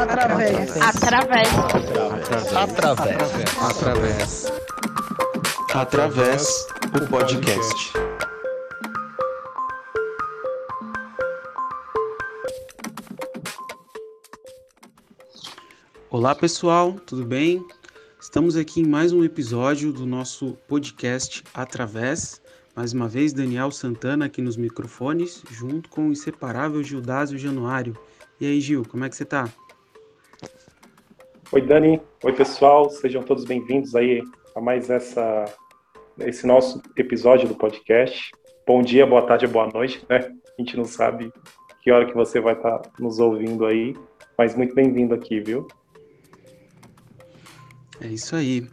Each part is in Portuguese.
Através. Através. Através. Através. Através o podcast. Olá pessoal, tudo bem? Estamos aqui em mais um episódio do nosso podcast Através. Mais uma vez, Daniel Santana aqui nos microfones, junto com o inseparável Gildásio Januário. E aí, Gil, como é que você tá? Oi, Dani. Oi, pessoal. Sejam todos bem-vindos aí a mais essa, esse nosso episódio do podcast. Bom dia, boa tarde, boa noite, né? A gente não sabe que hora que você vai estar tá nos ouvindo aí, mas muito bem-vindo aqui, viu? É isso aí.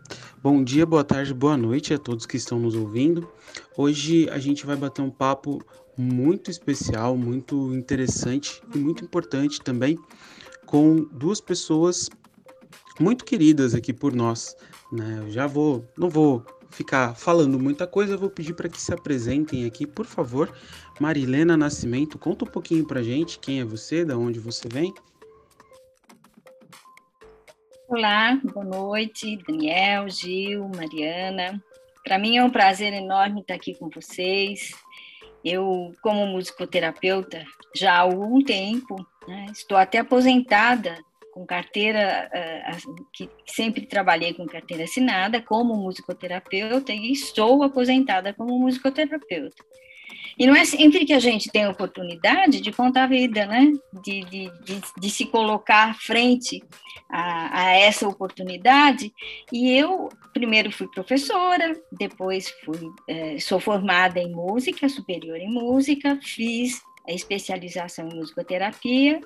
Bom dia, boa tarde, boa noite a todos que estão nos ouvindo. Hoje a gente vai bater um papo muito especial, muito interessante e muito importante também com duas pessoas muito queridas aqui por nós. Né? Eu já vou, não vou ficar falando muita coisa, eu vou pedir para que se apresentem aqui, por favor. Marilena Nascimento, conta um pouquinho para gente quem é você, da onde você vem. Olá, boa noite, Daniel, Gil, Mariana. Para mim é um prazer enorme estar aqui com vocês. Eu, como musicoterapeuta, já há algum tempo, né, estou até aposentada com carteira, uh, que sempre trabalhei com carteira assinada como musicoterapeuta e estou aposentada como musicoterapeuta. E não é sempre que a gente tem a oportunidade de contar a vida, né? De, de, de, de se colocar frente a, a, essa oportunidade. E eu, primeiro, fui professora, depois fui, é, sou formada em música, superior em música, fiz a especialização em musicoterapia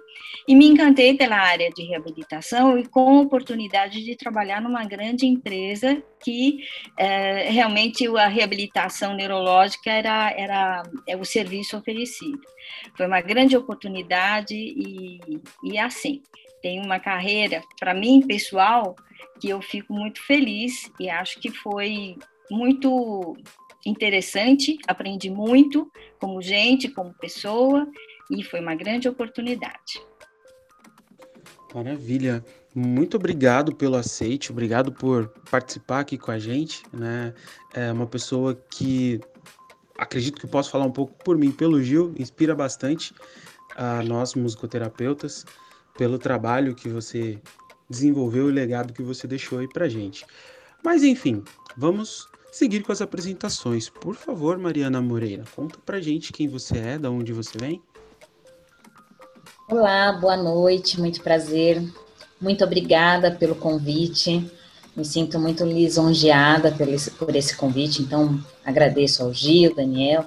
e me encantei pela área de reabilitação e com a oportunidade de trabalhar numa grande empresa que é, realmente a reabilitação neurológica era, era é o serviço oferecido. Foi uma grande oportunidade e, e assim, tem uma carreira, para mim, pessoal, que eu fico muito feliz e acho que foi muito interessante, aprendi muito como gente, como pessoa, e foi uma grande oportunidade. Maravilha. Muito obrigado pelo aceite, obrigado por participar aqui com a gente, né? É uma pessoa que acredito que posso falar um pouco por mim, pelo Gil, inspira bastante a nós musicoterapeutas pelo trabalho que você desenvolveu e legado que você deixou aí pra gente. Mas enfim, vamos seguir com as apresentações. Por favor, Mariana Moreira, conta pra gente quem você é, da onde você vem. Olá, boa noite, muito prazer. Muito obrigada pelo convite. Me sinto muito lisonjeada por esse, por esse convite, então agradeço ao Gil, Daniel,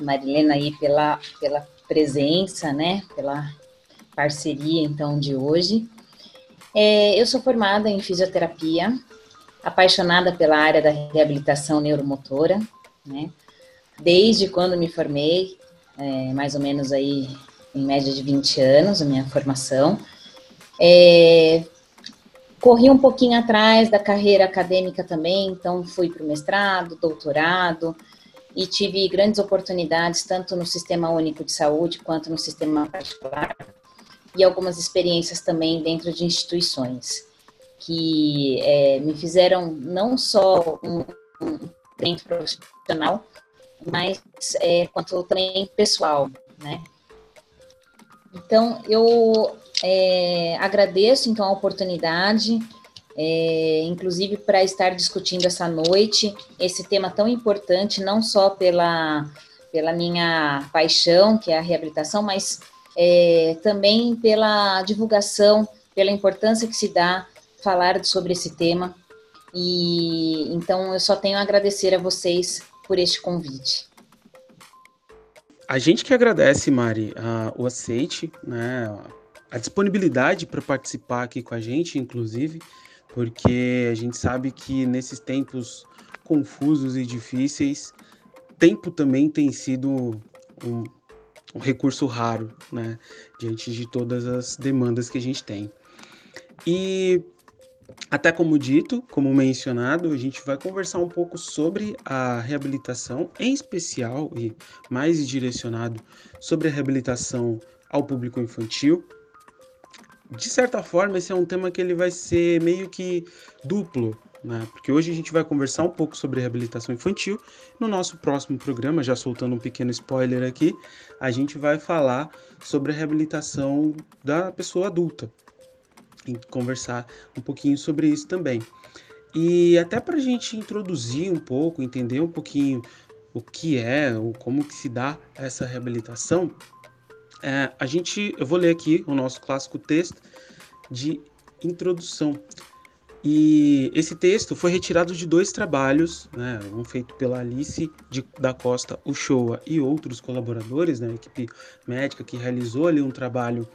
Marilena aí pela, pela presença, né, pela parceria então de hoje. É, eu sou formada em fisioterapia, apaixonada pela área da reabilitação neuromotora, né? Desde quando me formei, é, mais ou menos aí em média de 20 anos, a minha formação. É, corri um pouquinho atrás da carreira acadêmica também, então fui para o mestrado, doutorado, e tive grandes oportunidades, tanto no Sistema Único de Saúde quanto no sistema particular, e algumas experiências também dentro de instituições que é, me fizeram não só um, treino profissional, mas é, quanto também pessoal, né? Então, eu é, agradeço, então, a oportunidade, é, inclusive para estar discutindo essa noite esse tema tão importante, não só pela, pela minha paixão, que é a reabilitação, mas é, também pela divulgação, pela importância que se dá falar sobre esse tema. E então eu só tenho a agradecer a vocês por este convite. A gente que agradece, Mari, a, o aceite, né, a disponibilidade para participar aqui com a gente, inclusive, porque a gente sabe que nesses tempos confusos e difíceis, tempo também tem sido um, um recurso raro, né, diante de todas as demandas que a gente tem. E até como dito, como mencionado, a gente vai conversar um pouco sobre a reabilitação, em especial e mais direcionado sobre a reabilitação ao público infantil. de certa forma, esse é um tema que ele vai ser meio que duplo, né? Porque hoje a gente vai conversar um pouco sobre reabilitação infantil. No nosso próximo programa, já soltando um pequeno spoiler aqui, a gente vai falar sobre a reabilitação da pessoa adulta. Conversar um pouquinho sobre isso também. E até para a gente introduzir um pouco, entender um pouquinho o que é, ou como que se dá essa reabilitação, é, a gente, eu vou ler aqui o nosso clássico texto de introdução. E esse texto foi retirado de dois trabalhos, né, um feito pela Alice de, da Costa Uchoa e outros colaboradores, né, equipe médica que realizou ali um trabalho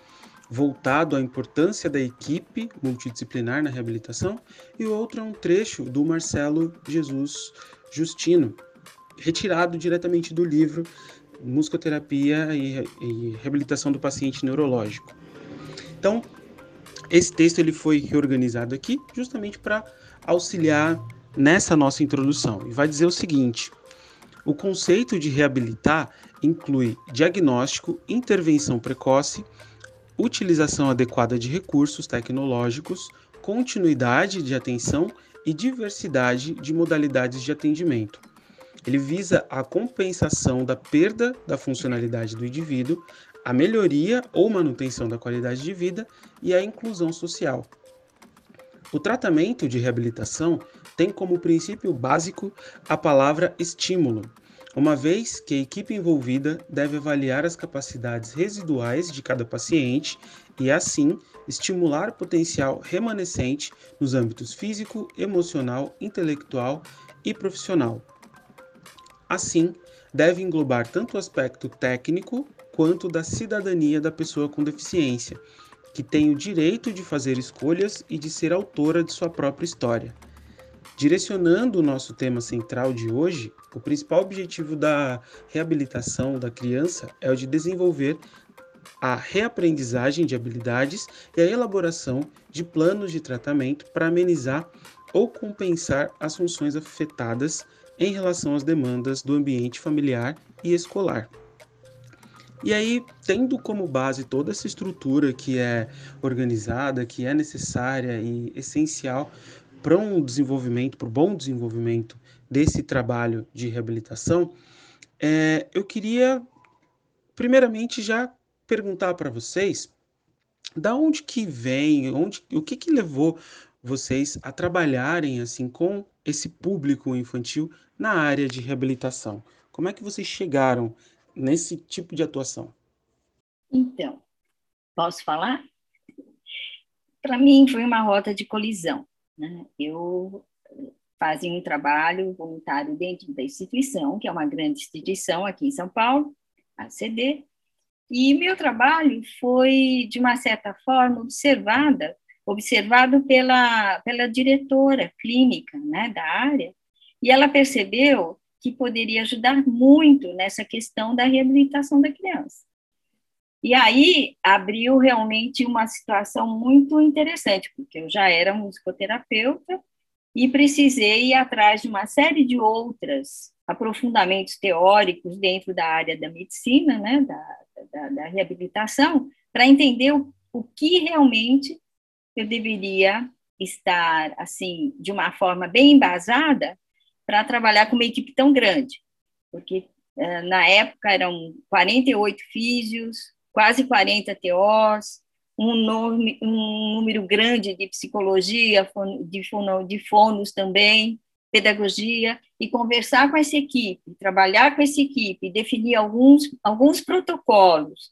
voltado à importância da equipe multidisciplinar na reabilitação, e o outro é um trecho do Marcelo Jesus Justino, retirado diretamente do livro Musicoterapia e, e Reabilitação do Paciente Neurológico. Então, esse texto ele foi reorganizado aqui justamente para auxiliar nessa nossa introdução. E vai dizer o seguinte: o conceito de reabilitar inclui diagnóstico, intervenção precoce, utilização adequada de recursos tecnológicos, continuidade de atenção e diversidade de modalidades de atendimento. Ele visa a compensação da perda da funcionalidade do indivíduo, a melhoria ou manutenção da qualidade de vida e a inclusão social. O tratamento de reabilitação tem como princípio básico a palavra estímulo, uma vez que a equipe envolvida deve avaliar as capacidades residuais de cada paciente e, assim, estimular potencial remanescente nos âmbitos físico, emocional, intelectual e profissional. Assim, deve englobar tanto o aspecto técnico quanto da cidadania da pessoa com deficiência, que tem o direito de fazer escolhas e de ser autora de sua própria história. Direcionando o nosso tema central de hoje, o principal objetivo da reabilitação da criança é o de desenvolver a reaprendizagem de habilidades e a elaboração de planos de tratamento para amenizar ou compensar as funções afetadas em relação às demandas do ambiente familiar e escolar. E aí, tendo como base toda essa estrutura que é organizada, que é necessária e essencial para um desenvolvimento, para o bom desenvolvimento desse trabalho de reabilitação, é, eu queria, primeiramente, já perguntar para vocês da onde que vem, onde, o que que levou vocês a trabalharem assim com esse público infantil na área de reabilitação? Como é que vocês chegaram nesse tipo de atuação? Então, posso falar? Para mim foi uma rota de colisão. Né? Eu fazia um trabalho voluntário dentro da instituição, que é uma grande instituição aqui em São Paulo, a CD, e meu trabalho foi, de uma certa forma, observada, observado pela, pela diretora clínica né, da área, e ela percebeu que poderia ajudar muito nessa questão da reabilitação da criança. E aí abriu realmente uma situação muito interessante, porque eu já era musicoterapeuta e precisei ir atrás de uma série de outras aprofundamentos teóricos dentro da área da medicina, né, da, da, da reabilitação, para entender o, o que realmente eu deveria estar, assim, de uma forma bem embasada, para trabalhar com uma equipe tão grande, porque uh, na época eram 48 físios, quase 40 TOs, um, nome, um número grande de psicologia, de, fono, de fonos também, pedagogia, e conversar com essa equipe, trabalhar com essa equipe, definir alguns, alguns protocolos,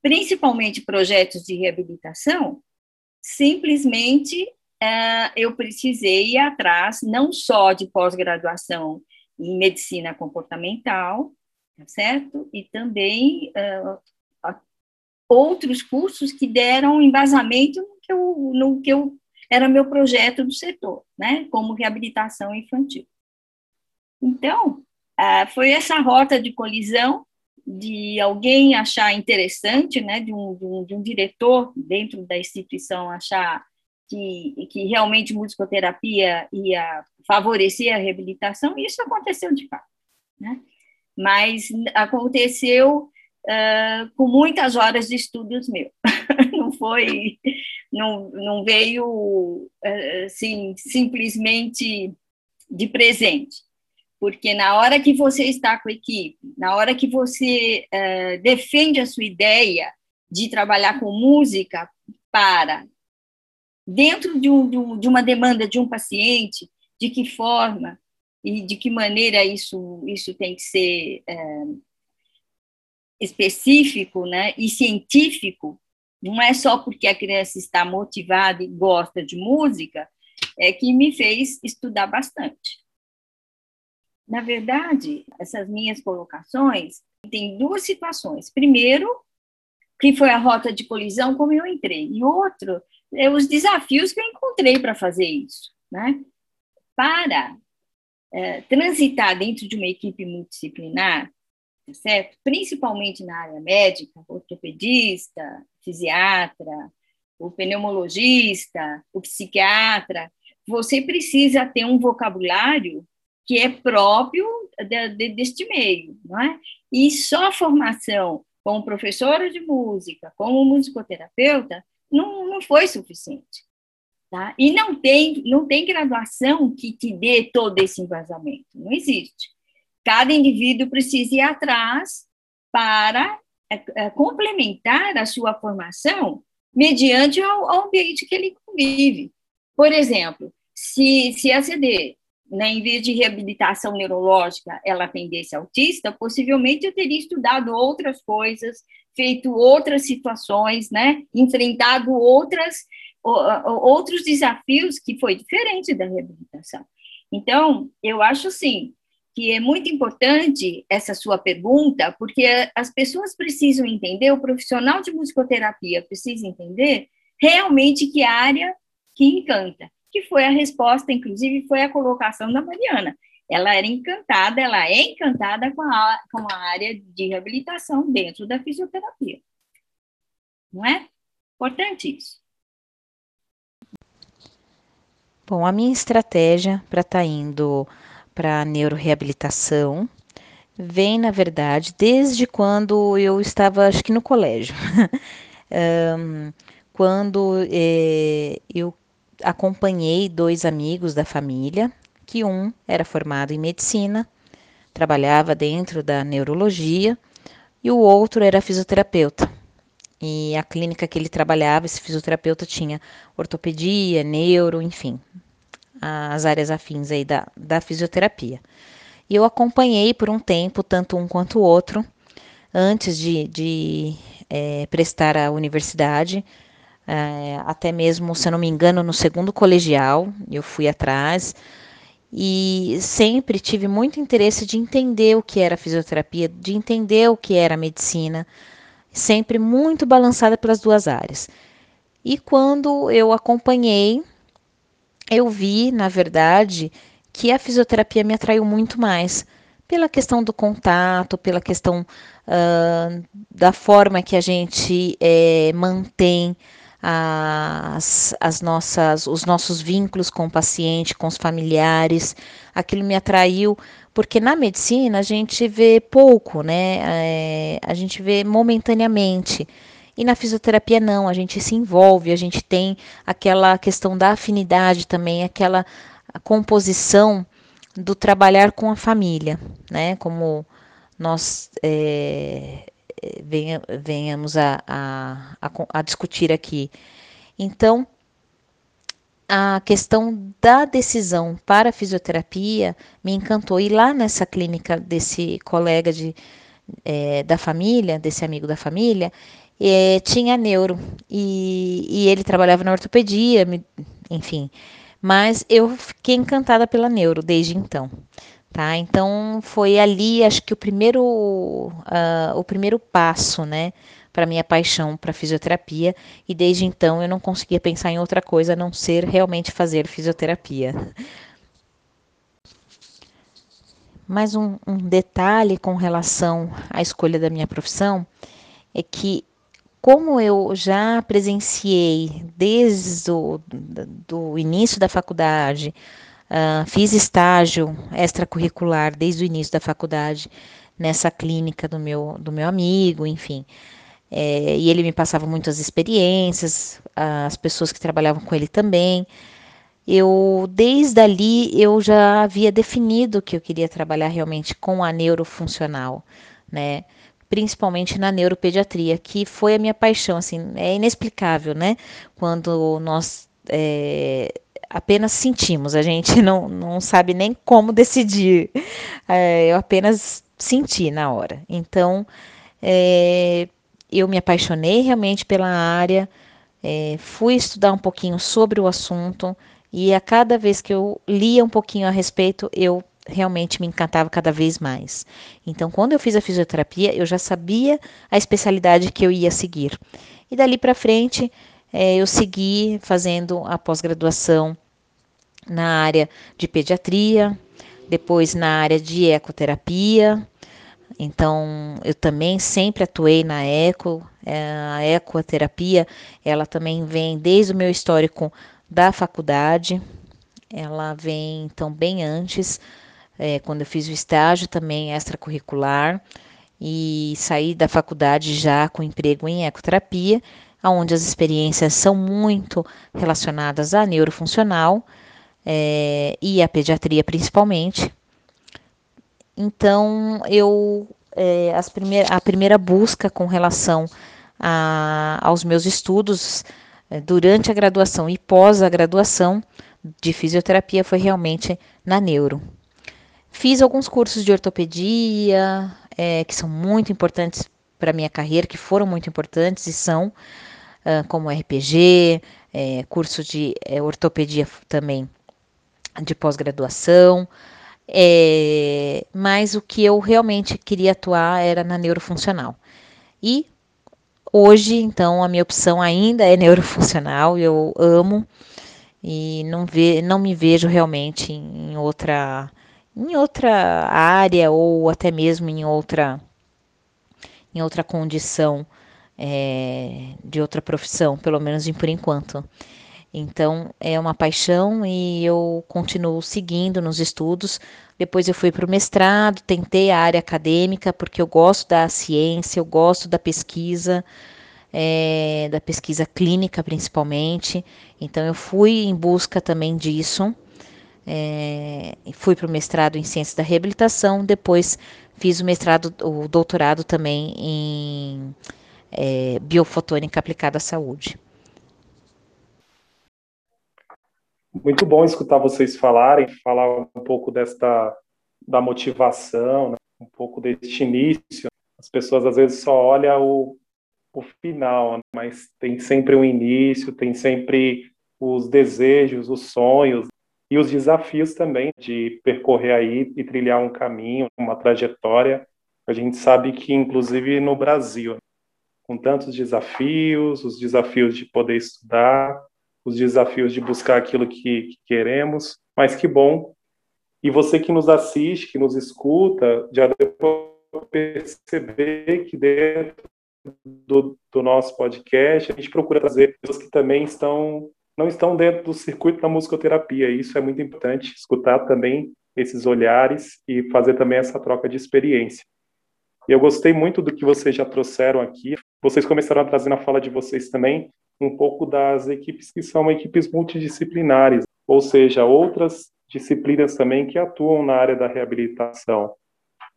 principalmente projetos de reabilitação, simplesmente uh, eu precisei ir atrás não só de pós-graduação em medicina comportamental, tá certo? E também outros cursos que deram embasamento no que eu, no que eu era meu projeto do setor, né? Como reabilitação infantil. Então, uh, foi essa rota de colisão de alguém achar interessante, né, de um, de um, de um diretor dentro da instituição achar que, que realmente musicoterapia ia favorecer a reabilitação, isso aconteceu de fato. Né? Mas aconteceu uh, com muitas horas de estudos meu. não foi não, não veio assim, simplesmente de presente. Porque na hora que você está com a equipe, na hora que você uh, defende a sua ideia de trabalhar com música para, dentro de, um, de uma demanda de um paciente, de que forma e de que maneira isso, isso tem que ser específico né, e científico, não é só porque a criança está motivada e gosta de música, é que me fez estudar bastante. Na verdade, essas minhas colocações tem duas situações. Primeiro, que foi a rota de colisão, como eu entrei, e outro, é os desafios que eu encontrei para fazer isso, né? Para é, transitar dentro de uma equipe multidisciplinar, certo? Principalmente na área médica, ortopedista, fisiatra, o pneumologista, o psiquiatra, você precisa ter um vocabulário que é próprio de, de, deste meio, não é? E só a formação como professora de música, como musicoterapeuta, não, não foi suficiente. Tá? E não tem, não tem graduação que te dê todo esse embasamento, não existe. Cada indivíduo precisa ir atrás para é, é, complementar a sua formação mediante o ambiente que ele convive. Por exemplo, se, se a CD né, em vez de reabilitação neurológica, ela atendesse autista, possivelmente eu teria estudado outras coisas, feito outras situações, né, enfrentado outras, outros desafios que foi diferente da reabilitação. Então, eu acho sim que é muito importante essa sua pergunta, porque as pessoas precisam entender, o profissional de musicoterapia precisa entender realmente que área que encanta que foi a resposta, inclusive, foi a colocação da Mariana. Ela era encantada, ela é encantada com a, com a área de reabilitação dentro da fisioterapia. Não é? Importante isso. Bom, a minha estratégia para estar tá indo para neuroreabilitação vem, na verdade, desde quando eu estava, acho que no colégio. um, quando eh, eu acompanhei dois amigos da família, que um era formado em medicina, trabalhava dentro da neurologia, e o outro era fisioterapeuta. E a clínica que ele trabalhava, esse fisioterapeuta tinha ortopedia, neuro, enfim, as áreas afins aí da, da fisioterapia. E eu acompanhei por um tempo, tanto um quanto o outro, antes de, de é, prestar a universidade, é, até mesmo, se eu não me engano, no segundo colegial, eu fui atrás e sempre tive muito interesse de entender o que era fisioterapia, de entender o que era medicina, sempre muito balançada pelas duas áreas. E quando eu acompanhei, eu vi, na verdade, que a fisioterapia me atraiu muito mais pela questão do contato, pela questão uh, da forma que a gente é, mantém as, as nossas, os nossos vínculos com o paciente, com os familiares. Aquilo me atraiu, porque na medicina a gente vê pouco, né? É, a gente vê momentaneamente. E na fisioterapia não, a gente se envolve, a gente tem aquela questão da afinidade também, aquela composição do trabalhar com a família, né? Como nós é, venha, venhamos a, a, a, a discutir aqui. Então, a questão da decisão para a fisioterapia me encantou. E lá nessa clínica desse colega de, é, da família, desse amigo da família, é, tinha neuro. E, e, ele trabalhava na ortopedia, enfim. Mas eu fiquei encantada pela neuro desde então. Tá? Então foi ali, acho que o primeiro, uh, o primeiro passo, né, para minha paixão para fisioterapia. E desde então eu não conseguia pensar em outra coisa a não ser realmente fazer fisioterapia. Mais um, um detalhe com relação à escolha da minha profissão é que como eu já presenciei desde o do início da faculdade Uh, fiz estágio extracurricular desde o início da faculdade nessa clínica do meu, do meu amigo, enfim. É, e ele me passava muitas experiências, as pessoas que trabalhavam com ele também. Eu, desde ali, eu já havia definido que eu queria trabalhar realmente com a neurofuncional, né? Principalmente na neuropediatria, que foi a minha paixão, assim, é inexplicável, né? Quando nós é, apenas sentimos, a gente não, não sabe nem como decidir, é, eu apenas senti na hora. Então, é, eu me apaixonei realmente pela área, é, fui estudar um pouquinho sobre o assunto e a cada vez que eu lia um pouquinho a respeito, eu realmente me encantava cada vez mais. Então, quando eu fiz a fisioterapia, eu já sabia a especialidade que eu ia seguir. E dali para frente, é, eu segui fazendo a pós-graduação na área de pediatria, depois na área de ecoterapia, então, eu também sempre atuei na eco, é, a ecoterapia, ela também vem desde o meu histórico da faculdade, ela vem então bem antes, é, quando eu fiz o estágio também extracurricular, e saí da faculdade já com emprego em ecoterapia, onde as experiências são muito relacionadas à neurofuncional é, e à pediatria principalmente, então, eu é, as primeir, a primeira busca com relação a, aos meus estudos é, durante a graduação e pós a graduação de fisioterapia foi realmente na neuro. Fiz alguns cursos de ortopedia, é, que são muito importantes para minha carreira, que foram muito importantes e são, uh, como RPG, é, curso de é, ortopedia também de pós-graduação, é, mas o que eu realmente queria atuar era na neurofuncional. E hoje, então, a minha opção ainda é neurofuncional, eu amo e não, ve, não me vejo realmente em outra em outra área ou até mesmo em outra em outra condição é, de outra profissão, pelo menos por enquanto. Então é uma paixão e eu continuo seguindo nos estudos. Depois eu fui para o mestrado, tentei a área acadêmica, porque eu gosto da ciência, eu gosto da pesquisa, é, da pesquisa clínica principalmente. Então eu fui em busca também disso. É, fui para o mestrado em ciências da reabilitação, depois fiz o mestrado, o doutorado também em é, biofotônica aplicada à saúde. Muito bom escutar vocês falarem, falar um pouco desta da motivação, né? um pouco deste início. As pessoas às vezes só olham o, o final, né? mas tem sempre um início, tem sempre os desejos, os sonhos e os desafios também de percorrer aí e trilhar um caminho, uma trajetória. A gente sabe que, inclusive no Brasil, com tantos desafios, os desafios de poder estudar, os desafios de buscar aquilo que, que queremos, mas que bom. E você que nos assiste, que nos escuta, já para perceber que dentro do, do, nosso podcast a gente procura trazer pessoas que também estão não estão dentro do circuito da musicoterapia. E isso é muito importante, escutar também esses olhares e fazer também essa troca de experiência. Eu gostei muito do que vocês já trouxeram aqui. Vocês começaram a trazer na fala de vocês também um pouco das equipes que são equipes multidisciplinares, ou seja, outras disciplinas também que atuam na área da reabilitação.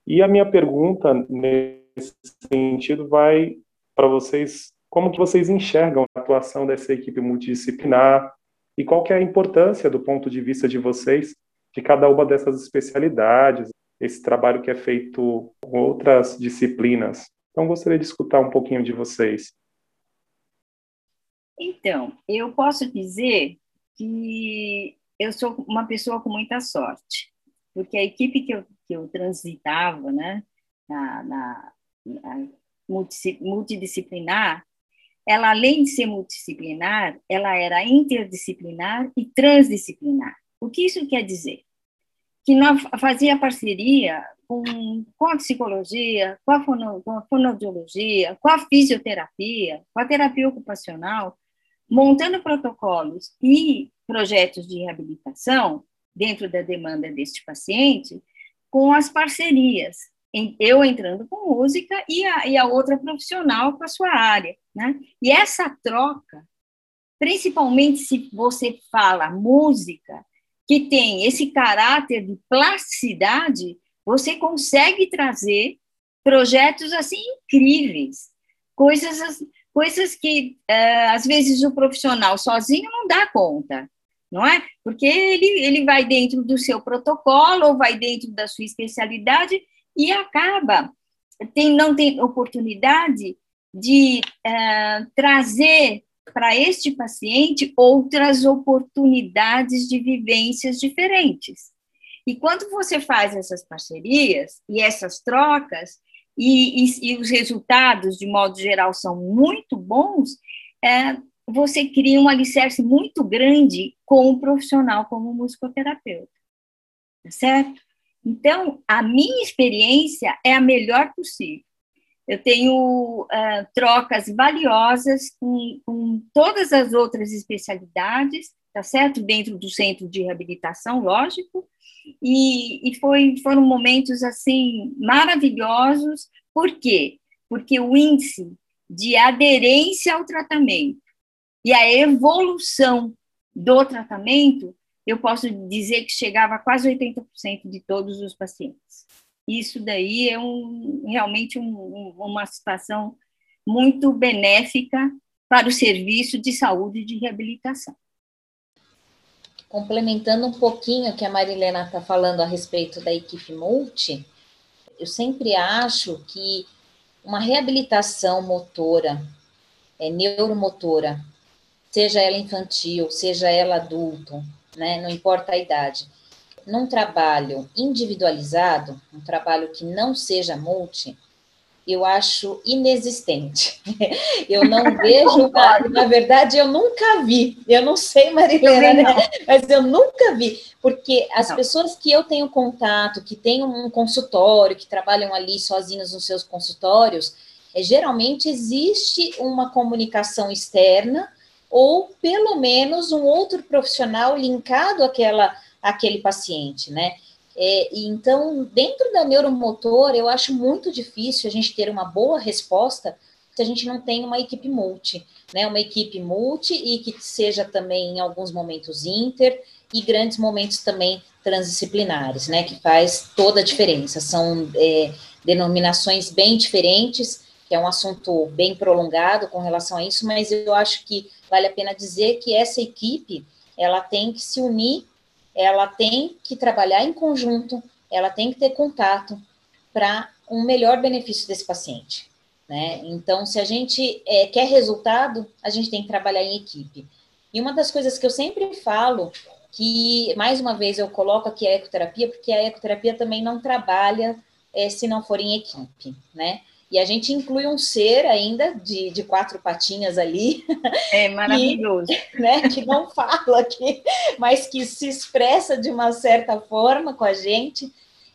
E a minha pergunta nesse sentido vai para vocês, como que vocês enxergam a atuação dessa equipe multidisciplinar e qual que é a importância do ponto de vista de vocês de cada uma dessas especialidades, esse trabalho que é feito com outras disciplinas. Então gostaria de escutar um pouquinho de vocês. Então, eu posso dizer que eu sou uma pessoa com muita sorte, porque a equipe que eu, que eu transitava, né, na, na, na multidisciplinar, ela além de ser multidisciplinar, ela era interdisciplinar e transdisciplinar. O que isso quer dizer? Que nós fazia parceria com, com a psicologia, com a, fono, com a fonoaudiologia, com a fisioterapia, com a terapia ocupacional, montando protocolos e projetos de reabilitação dentro da demanda deste paciente com as parcerias. Eu entrando com música e a, e a outra profissional com a sua área, né? E essa troca, principalmente se você fala música, que tem esse caráter de plasticidade, você consegue trazer projetos assim incríveis, coisas coisas que uh, às vezes o profissional sozinho não dá conta, não é? Porque ele, ele vai dentro do seu protocolo ou vai dentro da sua especialidade e acaba tem, não tem oportunidade de uh, trazer para este paciente outras oportunidades de vivências diferentes. E quando você faz essas parcerias e essas trocas, e, e, e os resultados, de modo geral, são muito bons, é, você cria um alicerce muito grande com um profissional como musicoterapeuta. Tá certo? Então, a minha experiência é a melhor possível. Eu tenho uh, trocas valiosas com, com, todas as outras especialidades, tá certo? Dentro do centro de reabilitação, lógico. E, e foi, foram momentos, assim, maravilhosos. Por quê? Porque o índice de aderência ao tratamento e a evolução do tratamento, eu posso dizer que chegava a quase 80% de todos os pacientes. Isso daí é um, realmente um, uma situação muito benéfica para o serviço de saúde e de reabilitação. Complementando um pouquinho o que a Marilena está falando a respeito da equipe multi, eu sempre acho que uma reabilitação motora, é, neuromotora, seja ela infantil, seja ela adulto, né, não importa a idade, num trabalho individualizado, um trabalho que não seja multi, eu acho inexistente. Eu não vejo, na verdade, eu nunca vi. Eu não sei, Marilena, né? mas eu nunca vi, porque as não. pessoas que eu tenho contato, que têm um consultório, que trabalham ali sozinhos nos seus consultórios, é, geralmente existe uma comunicação externa ou pelo menos um outro profissional linkado àquela, àquele paciente, né? É, então, dentro da neuromotor, eu acho muito difícil a gente ter uma boa resposta se a gente não tem uma equipe multi, né? Uma equipe multi e que seja também em alguns momentos inter e grandes momentos também transdisciplinares, né? Que faz toda a diferença. São é, denominações bem diferentes, que é um assunto bem prolongado com relação a isso, mas eu acho que vale a pena dizer que essa equipe ela tem que se unir ela tem que trabalhar em conjunto, ela tem que ter contato para um melhor benefício desse paciente. Né? Então, se a gente é, quer resultado, a gente tem que trabalhar em equipe. E uma das coisas que eu sempre falo, que mais uma vez eu coloco aqui a ecoterapia, porque a ecoterapia também não trabalha é, se não for em equipe, né? E a gente inclui um ser ainda de, de quatro patinhas ali. É maravilhoso. E, né, que não fala aqui, mas que se expressa de uma certa forma com a gente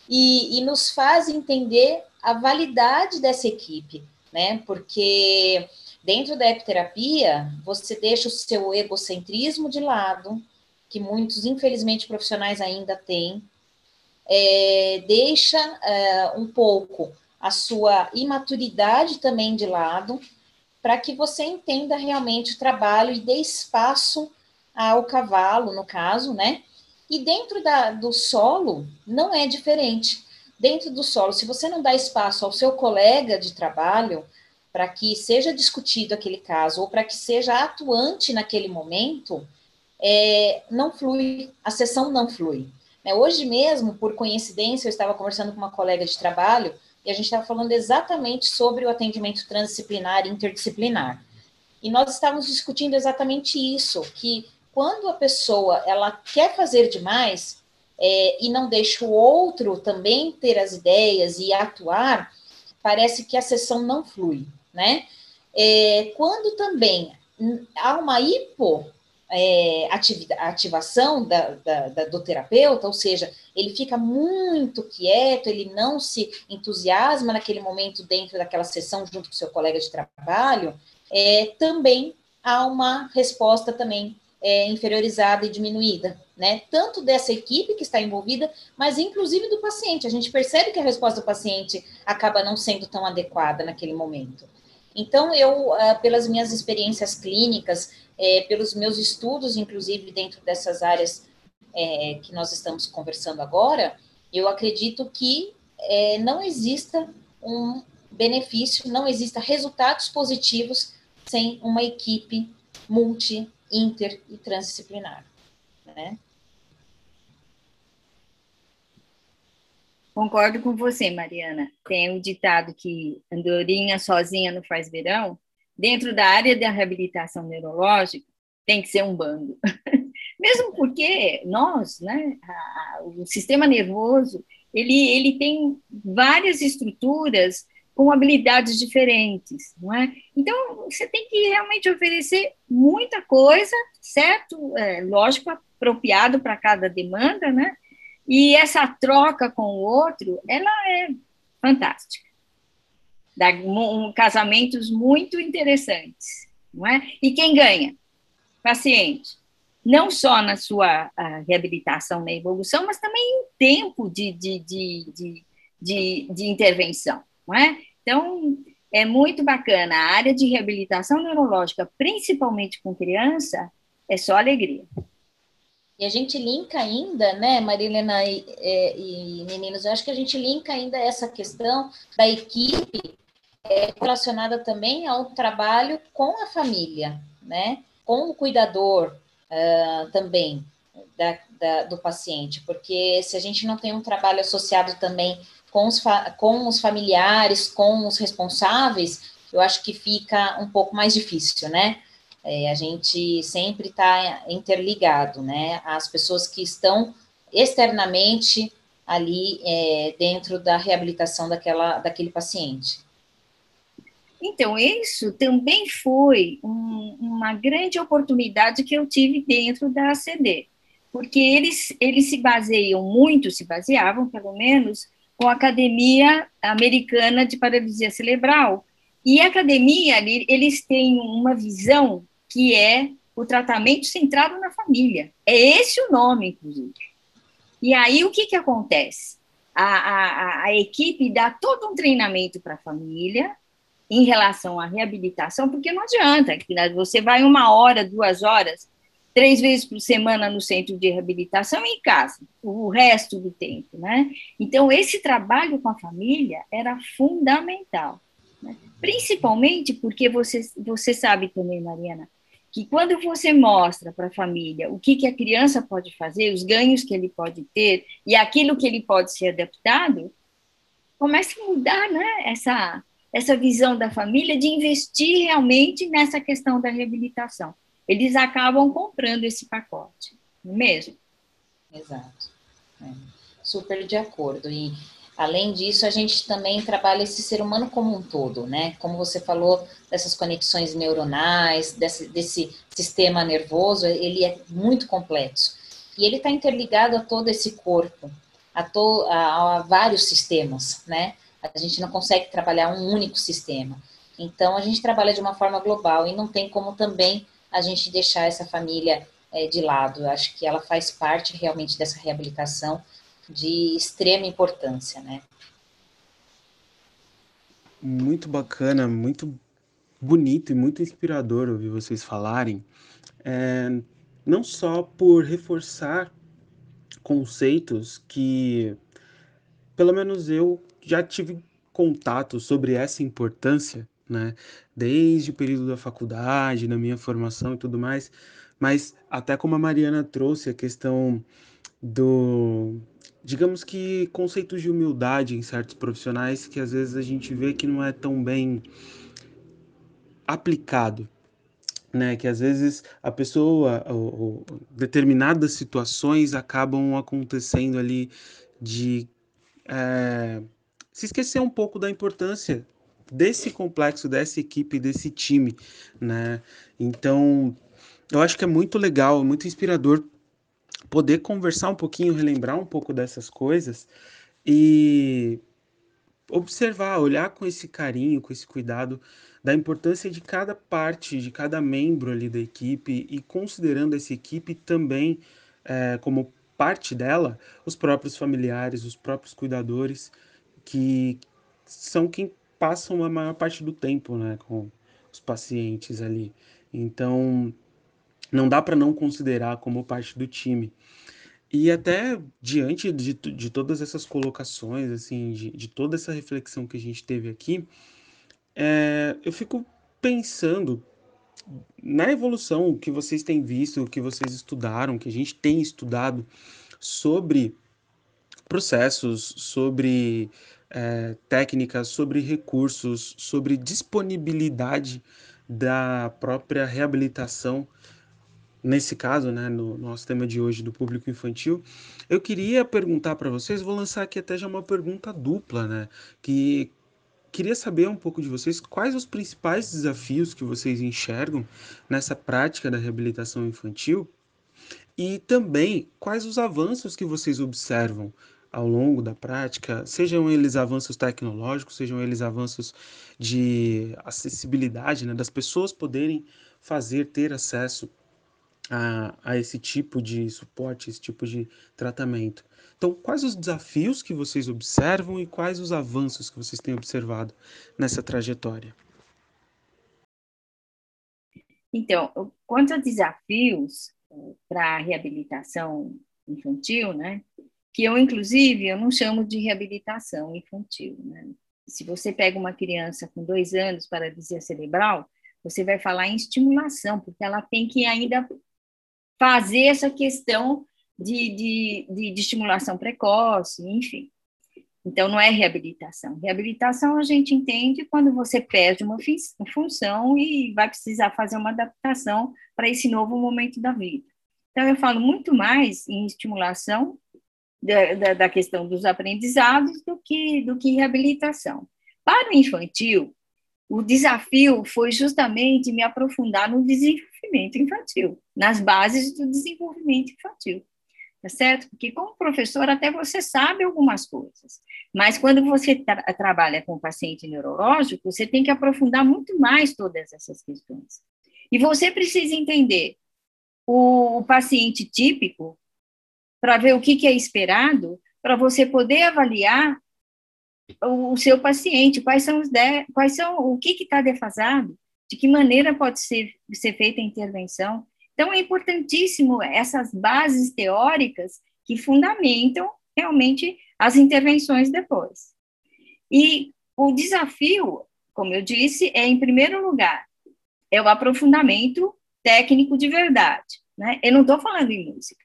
e, e nos faz entender a validade dessa equipe, né? Porque dentro da ecoterapia, você deixa o seu egocentrismo de lado, que muitos, infelizmente, profissionais ainda têm, é, deixa é, um pouco a sua imaturidade também de lado, para que você entenda realmente o trabalho e dê espaço ao cavalo, no caso, né? E dentro da, do solo, não é diferente. Dentro do solo, se você não dá espaço ao seu colega de trabalho para que seja discutido aquele caso ou para que seja atuante naquele momento, é, não flui, a sessão não flui. É, hoje mesmo, por coincidência, eu estava conversando com uma colega de trabalho e a gente estava falando exatamente sobre o atendimento transdisciplinar e interdisciplinar. E nós estávamos discutindo exatamente isso, que quando a pessoa ela quer fazer demais é, e não deixa o outro também ter as ideias e atuar, parece que a sessão não flui, né? É, quando também há uma hipo é, ativação da, da, da, do terapeuta, ou seja, ele fica muito quieto, ele não se entusiasma naquele momento dentro daquela sessão junto com seu colega de trabalho, é, também há uma resposta também é, inferiorizada e diminuída, né? Tanto dessa equipe que está envolvida, mas inclusive do paciente. A gente percebe que a resposta do paciente acaba não sendo tão adequada naquele momento. Então, eu, ah, pelas minhas experiências clínicas, é, pelos meus estudos, inclusive dentro dessas áreas é, que nós estamos conversando agora, eu acredito que é, não exista um benefício, não exista resultados positivos sem uma equipe multi, inter e transdisciplinar, né? Concordo com você, Mariana. Tem um ditado que andorinha sozinha não faz verão. Dentro da área da reabilitação neurológica, tem que ser um bando. Mesmo porque nós, né, a, o sistema nervoso, ele, ele tem várias estruturas com habilidades diferentes, não é? Então, você tem que realmente oferecer muita coisa, certo? É, lógico, apropriado para cada demanda, né? E essa troca com o outro, ela é fantástica. Dá um, casamentos muito interessantes, não é? E quem ganha? Paciente. Não só na sua reabilitação, na evolução, mas também em tempo de, de, de, de, de, intervenção, não é? Então, é muito bacana. A área de reabilitação neurológica, principalmente com criança, é só alegria. E a gente linka ainda, né, Marilena e, é, e, meninos, eu acho que a gente linka ainda essa questão da equipe é, relacionada também ao trabalho com a família, né, com o cuidador uh, também da, da, do paciente, porque se a gente não tem um trabalho associado também com os, com os familiares, com os responsáveis, eu acho que fica um pouco mais difícil, né? É, a gente sempre está interligado, né? As pessoas que estão externamente ali é, dentro da reabilitação daquela, daquele paciente. Então, isso também foi um, uma grande oportunidade que eu tive dentro da ACD, porque eles, eles se baseiam muito, se baseavam, pelo menos, com a Academia Americana de Paralisia Cerebral. E a academia, eles têm uma visão que é o tratamento centrado na família. É esse o nome, inclusive. E aí, o que, que acontece? A, a, a equipe dá todo um treinamento para a família em relação à reabilitação, porque não adianta, você vai uma hora, duas horas, três vezes por semana no centro de reabilitação e em casa, o resto do tempo, né? Então, esse trabalho com a família era fundamental, né? principalmente porque você, você sabe também, Mariana, que quando você mostra para a família o que, que a criança pode fazer, os ganhos que ele pode ter e aquilo que ele pode ser adaptado, começa a mudar né, essa, essa visão da família de investir realmente nessa questão da reabilitação. Eles acabam comprando esse pacote, não é mesmo? Exato. É. Super de acordo. E Além disso, a gente também trabalha esse ser humano como um todo, né? Como você falou dessas conexões neuronais, desse, desse sistema nervoso, ele é muito complexo. E ele está interligado a todo esse corpo, a, to, a, a vários sistemas, né? A gente não consegue trabalhar um único sistema. Então, a gente trabalha de uma forma global e não tem como também a gente deixar essa família é, de lado. Eu acho que ela faz parte realmente dessa reabilitação de extrema importância, né? Muito bacana, muito bonito e muito inspirador ouvir vocês falarem, é, não só por reforçar conceitos que, pelo menos eu já tive contato sobre essa importância, né, desde o período da faculdade, na minha formação e tudo mais, mas até como a Mariana trouxe a questão do digamos que conceitos de humildade em certos profissionais que às vezes a gente vê que não é tão bem aplicado, né? Que às vezes a pessoa, ou, ou, determinadas situações acabam acontecendo ali de é, se esquecer um pouco da importância desse complexo, dessa equipe, desse time, né? Então, eu acho que é muito legal, muito inspirador poder conversar um pouquinho, relembrar um pouco dessas coisas e observar, olhar com esse carinho, com esse cuidado da importância de cada parte, de cada membro ali da equipe e considerando essa equipe também é, como parte dela, os próprios familiares, os próprios cuidadores, que são quem passam a maior parte do tempo né, com os pacientes ali. Então, não dá para não considerar como parte do time. E até diante de, de todas essas colocações, assim, de, de toda essa reflexão que a gente teve aqui, é, eu fico pensando na evolução que vocês têm visto, que vocês estudaram, que a gente tem estudado sobre processos, sobre é, técnicas, sobre recursos, sobre disponibilidade da própria reabilitação, nesse caso, né, no nosso tema de hoje do público infantil, eu queria perguntar para vocês, vou lançar aqui até já uma pergunta dupla, né, que queria saber um pouco de vocês quais os principais desafios que vocês enxergam nessa prática da reabilitação infantil? E também quais os avanços que vocês observam ao longo da prática, sejam eles avanços tecnológicos, sejam eles avanços de acessibilidade, né, das pessoas poderem fazer, ter acesso a, a esse tipo de suporte, esse tipo de tratamento. Então, quais os desafios que vocês observam e quais os avanços que vocês têm observado nessa trajetória? Então, quanto a desafios eh, para a reabilitação infantil, né? Que eu, inclusive, eu não chamo de reabilitação infantil, né? Se você pega uma criança com dois anos para paralisia cerebral, você vai falar em estimulação, porque ela tem que ainda fazer essa questão de, de, de, de estimulação precoce, enfim. Então, não é reabilitação. Reabilitação a gente entende quando você perde uma função e vai precisar fazer uma adaptação para esse novo momento da vida. Então, eu falo muito mais em estimulação da, da, da, questão dos aprendizados do que, do que reabilitação. Para o infantil, o desafio foi justamente me aprofundar no desenvolvimento infantil, nas bases do desenvolvimento infantil tá certo? Porque como professor até você sabe algumas coisas, mas quando você tra trabalha com paciente neurológico, você tem que aprofundar muito mais todas essas questões. E você precisa entender o, o paciente típico para ver o que, que é esperado, para você poder avaliar o, o, seu paciente, quais são os de, quais são o que está defasado, de que maneira pode ser, ser feita a intervenção. Então, é importantíssimo essas bases teóricas que fundamentam realmente as intervenções depois. E o desafio, como eu disse, é, em primeiro lugar, é o aprofundamento técnico de verdade. Né? Eu não estou falando em música.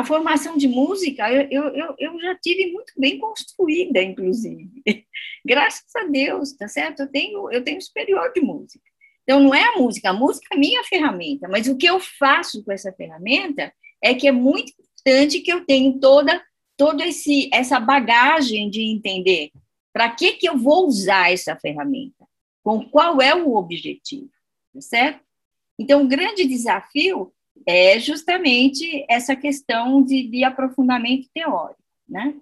A formação de música eu, eu, eu já tive muito bem construída, inclusive. Graças a Deus, tá certo? Eu tenho, eu tenho superior de música. Então, não é a música, a música é a minha ferramenta, mas o que eu faço com essa ferramenta é que é muito importante que eu tenha toda, toda esse, essa bagagem de entender para que, que eu vou usar essa ferramenta, com qual é o objetivo, tá certo? Então, o grande desafio é justamente essa questão de, de aprofundamento teórico, né?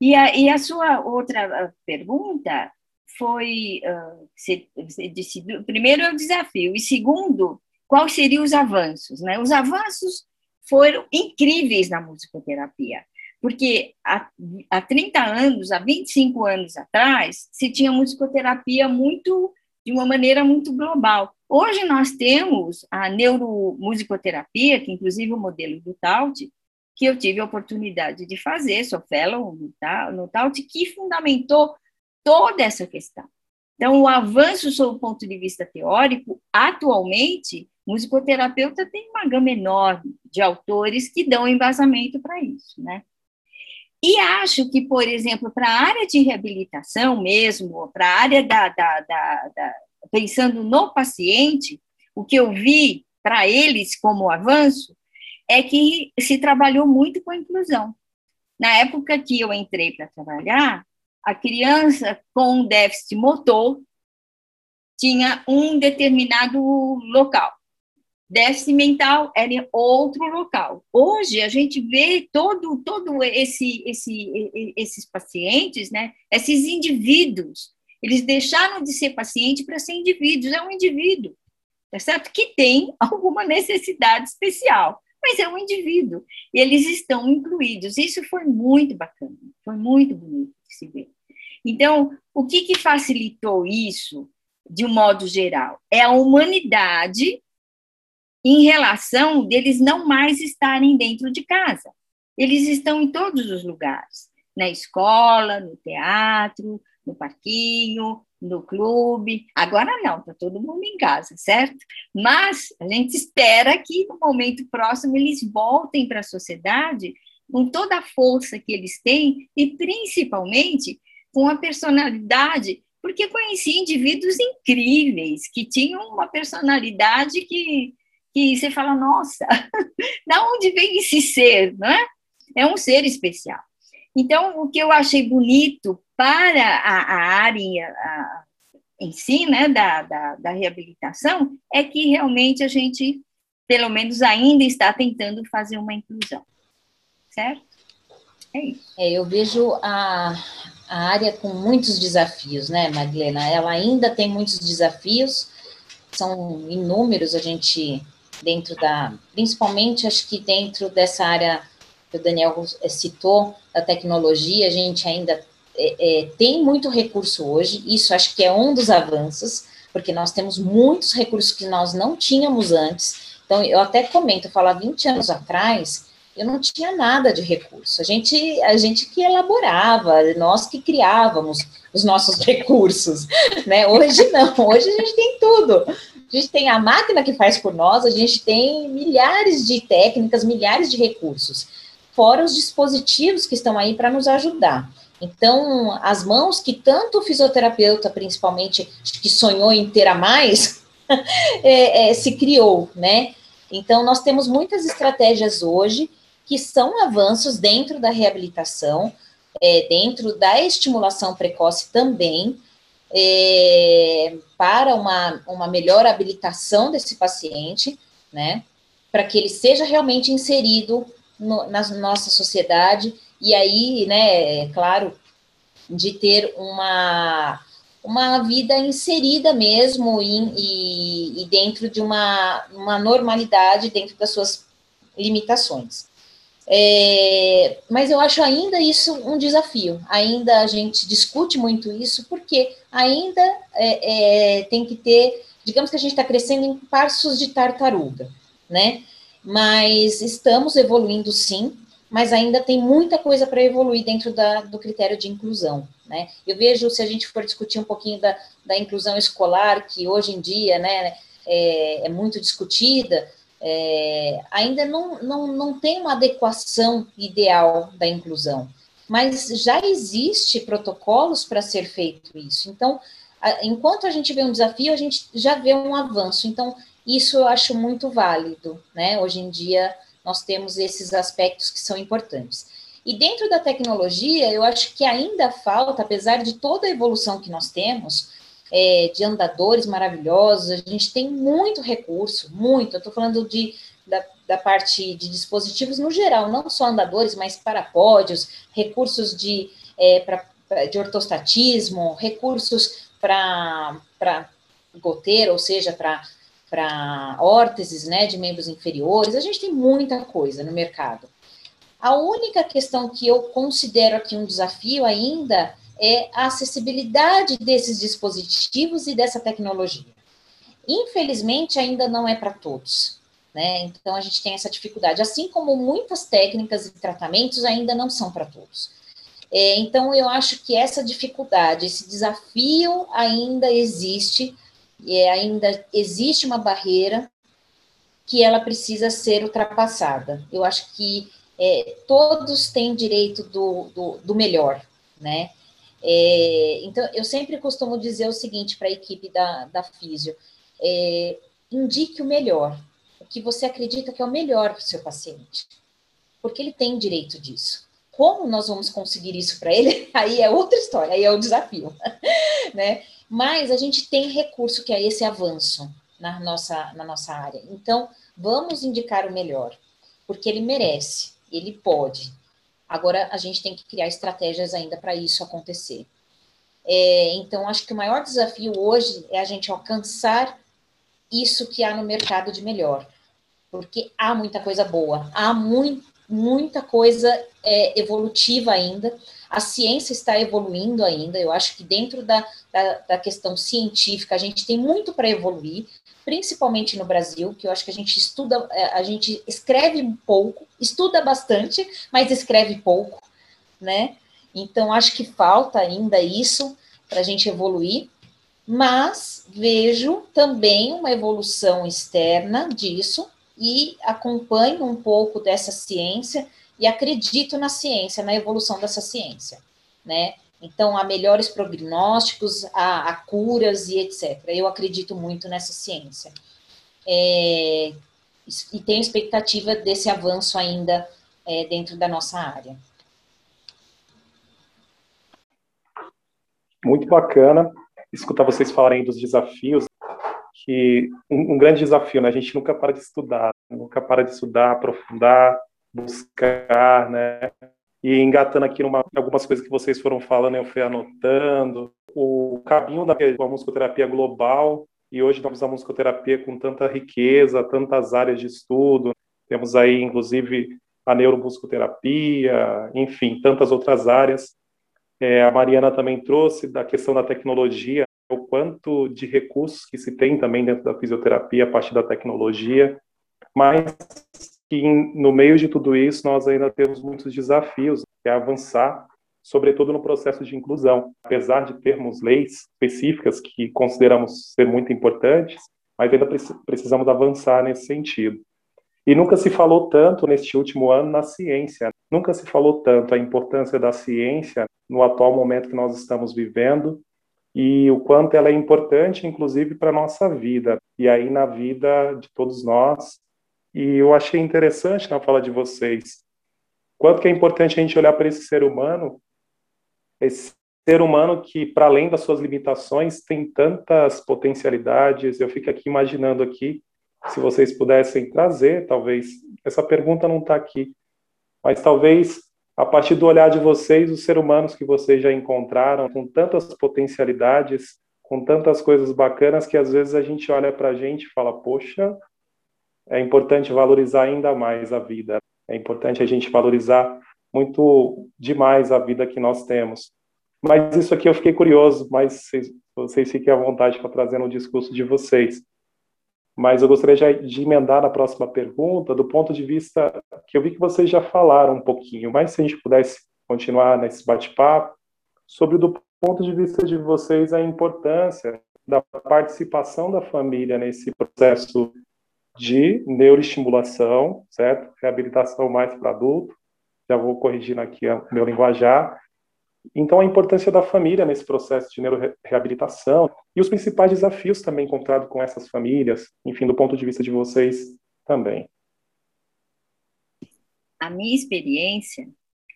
E a, e a sua outra pergunta foi, uh, você, você disse, primeiro é o desafio, e segundo, quais seriam os avanços? Né? Os avanços foram incríveis na musicoterapia, porque há, há 30 anos, há 25 anos atrás, se tinha musicoterapia muito, de uma maneira muito global. Hoje nós temos a neuromusicoterapia, que inclusive o modelo do Taut, que eu tive a oportunidade de fazer, sou fellow no Taut, que fundamentou toda essa questão. Então, o avanço sob o ponto de vista teórico, atualmente, musicoterapeuta tem uma gama enorme de autores que dão embasamento para isso, né? E acho que, por exemplo, para a área de reabilitação mesmo, para a área da, da, da, da, pensando no paciente, o que eu vi para eles como avanço é que se trabalhou muito com a inclusão. Na época que eu entrei para trabalhar, a criança com déficit motor tinha um determinado local. Déficit mental era em outro local. Hoje a gente vê todo todo esse, esse esses pacientes, né? Esses indivíduos, eles deixaram de ser paciente para ser indivíduos, é um indivíduo, tá certo? Que tem alguma necessidade especial, mas é um indivíduo e eles estão incluídos. Isso foi muito bacana, foi muito bonito de se ver. Então, o que, que facilitou isso, de um modo geral? É a humanidade em relação deles não mais estarem dentro de casa. Eles estão em todos os lugares, na escola, no teatro, no parquinho, no clube. Agora não, está todo mundo em casa, certo? Mas a gente espera que no momento próximo eles voltem para a sociedade com toda a força que eles têm e principalmente com a personalidade, porque conheci indivíduos incríveis que tinham uma personalidade que que você fala, nossa, da onde vem esse ser, não é? É um ser especial. Então, o que eu achei bonito para a, a área a, em si, né, da, da, da reabilitação, é que realmente a gente, pelo menos ainda está tentando fazer uma inclusão, certo? É isso. É, eu vejo a, a área com muitos desafios, né, Marilena? Ela ainda tem muitos desafios, são inúmeros, a gente dentro da, principalmente acho que dentro dessa área que o Daniel citou, da tecnologia, a gente ainda é, é, tem muito recurso hoje, isso acho que é um dos avanços, porque nós temos muitos recursos que nós não tínhamos antes. Então, eu até comento, eu falo, há 20 anos atrás, eu não tinha nada de recurso. A gente, a gente que elaborava, nós que criávamos os nossos recursos, né? Hoje não, hoje a gente tem tudo a gente tem a máquina que faz por nós, a gente tem milhares de técnicas, milhares de recursos, fora os dispositivos que estão aí para nos ajudar. Então, as mãos que tanto o fisioterapeuta, principalmente, que sonhou em ter a mais, é, é, se criou, né? Então, nós temos muitas estratégias hoje que são avanços dentro da reabilitação, é, dentro da estimulação precoce também, é, para uma, uma melhor habilitação desse paciente, né, para que ele seja realmente inserido no, na nossa sociedade, e aí, né, é claro, de ter uma, uma vida inserida mesmo e, e dentro de uma, uma normalidade, dentro das suas limitações. É, mas eu acho ainda isso um desafio. Ainda a gente discute muito isso, porque ainda é, é, tem que ter, digamos que a gente está crescendo em passos de tartaruga, né? Mas estamos evoluindo sim, mas ainda tem muita coisa para evoluir dentro da, do critério de inclusão, né? Eu vejo, se a gente for discutir um pouquinho da, da inclusão escolar, que hoje em dia, né, é, é muito discutida, é, ainda não, não, não tem uma adequação ideal da inclusão, mas já existe protocolos para ser feito isso. Então, a, enquanto a gente vê um desafio, a gente já vê um avanço. Então, isso eu acho muito válido, né? Hoje em dia, nós temos esses aspectos que são importantes. E dentro da tecnologia, eu acho que ainda falta, apesar de toda a evolução que nós temos, é, de andadores maravilhosos, a gente tem muito recurso, muito. Eu estou falando de, da, da, parte de dispositivos no geral, não só andadores, mas parapódios, recursos de, é, pra, de ortostatismo, recursos para goteira, ou seja, para órteses né, de membros inferiores. A gente tem muita coisa no mercado. A única questão que eu considero aqui um desafio ainda é a acessibilidade desses dispositivos e dessa tecnologia. Infelizmente, ainda não é para todos. Né? Então, a gente tem essa dificuldade, assim como muitas técnicas e tratamentos ainda não são para todos. É, então, eu acho que essa dificuldade, esse desafio ainda existe, e ainda existe uma barreira que ela precisa ser ultrapassada. Eu acho que é, todos têm direito do, do, do melhor, né? É, então, eu sempre costumo dizer o seguinte para a equipe da, da Físio: é, indique o melhor, o que você acredita que é o melhor para o seu paciente, porque ele tem direito disso. Como nós vamos conseguir isso para ele? Aí é outra história, aí é o desafio, né? Mas a gente tem recurso que é esse avanço, na nossa, na nossa área. Então, vamos indicar o melhor, porque ele merece, ele pode. Agora, a gente tem que criar estratégias ainda para isso acontecer. É, então, acho que o maior desafio hoje é a gente alcançar isso que há no mercado de melhor, porque há muita coisa boa, há muito, muita coisa é, evolutiva ainda, a ciência está evoluindo ainda, eu acho que dentro da, da, da questão científica a gente tem muito para evoluir, principalmente no Brasil, que eu acho que a gente estuda, é, a gente escreve pouco, estuda bastante, mas escreve pouco, né? Então, acho que falta ainda isso para a gente evoluir, mas vejo também uma evolução externa disso e acompanho um pouco dessa ciência e acredito na ciência, na evolução dessa ciência, né? Então, há melhores prognósticos, há, há curas e etc. Eu acredito muito nessa ciência. É, e tenho expectativa desse avanço ainda é, dentro da nossa área. Muito bacana escutar vocês falarem dos desafios, que um, um grande desafio, né? A gente nunca para de estudar, nunca para de estudar, aprofundar, buscar, né? E engatando aqui numa, algumas coisas que vocês foram falando, eu fui anotando. O caminho da, musicoterapia global, e hoje usamos a musicoterapia com tanta riqueza, tantas áreas de estudo. Temos aí, inclusive, a neuromusicoterapia, enfim, tantas outras áreas. É, a Mariana também trouxe da questão da tecnologia, o quanto de recursos que se tem também dentro da fisioterapia a partir da tecnologia, mas que no meio de tudo isso nós ainda temos muitos desafios, que é avançar, sobretudo no processo de inclusão. Apesar de termos leis específicas que consideramos ser muito importantes, mas ainda precisamos avançar nesse sentido. E nunca se falou tanto neste último ano na ciência. Nunca se falou tanto a importância da ciência no atual momento que nós estamos vivendo e o quanto ela é importante, inclusive, para a nossa vida, e aí na vida de todos nós, e eu achei interessante na fala de vocês, quanto que é importante a gente olhar para esse ser humano, esse ser humano que, para além das suas limitações, tem tantas potencialidades. Eu fico aqui imaginando aqui, se vocês pudessem trazer, talvez, essa pergunta não está aqui, mas talvez a partir do olhar de vocês, os seres humanos que vocês já encontraram, com tantas potencialidades, com tantas coisas bacanas, que às vezes a gente olha para a gente e fala, poxa, é importante valorizar ainda mais a vida. É importante a gente valorizar muito demais a vida que nós temos. Mas isso aqui eu fiquei curioso, mas vocês, vocês fiquem à vontade para trazer no discurso de vocês. Mas eu gostaria de emendar na próxima pergunta, do ponto de vista que eu vi que vocês já falaram um pouquinho, mas se a gente pudesse continuar nesse bate-papo, sobre do ponto de vista de vocês a importância da participação da família nesse processo de neuroestimulação, certo? Reabilitação mais para adulto. Já vou corrigindo aqui o meu linguajar. Então, a importância da família nesse processo de neuroreabilitação e os principais desafios também encontrados com essas famílias, enfim, do ponto de vista de vocês também. A minha experiência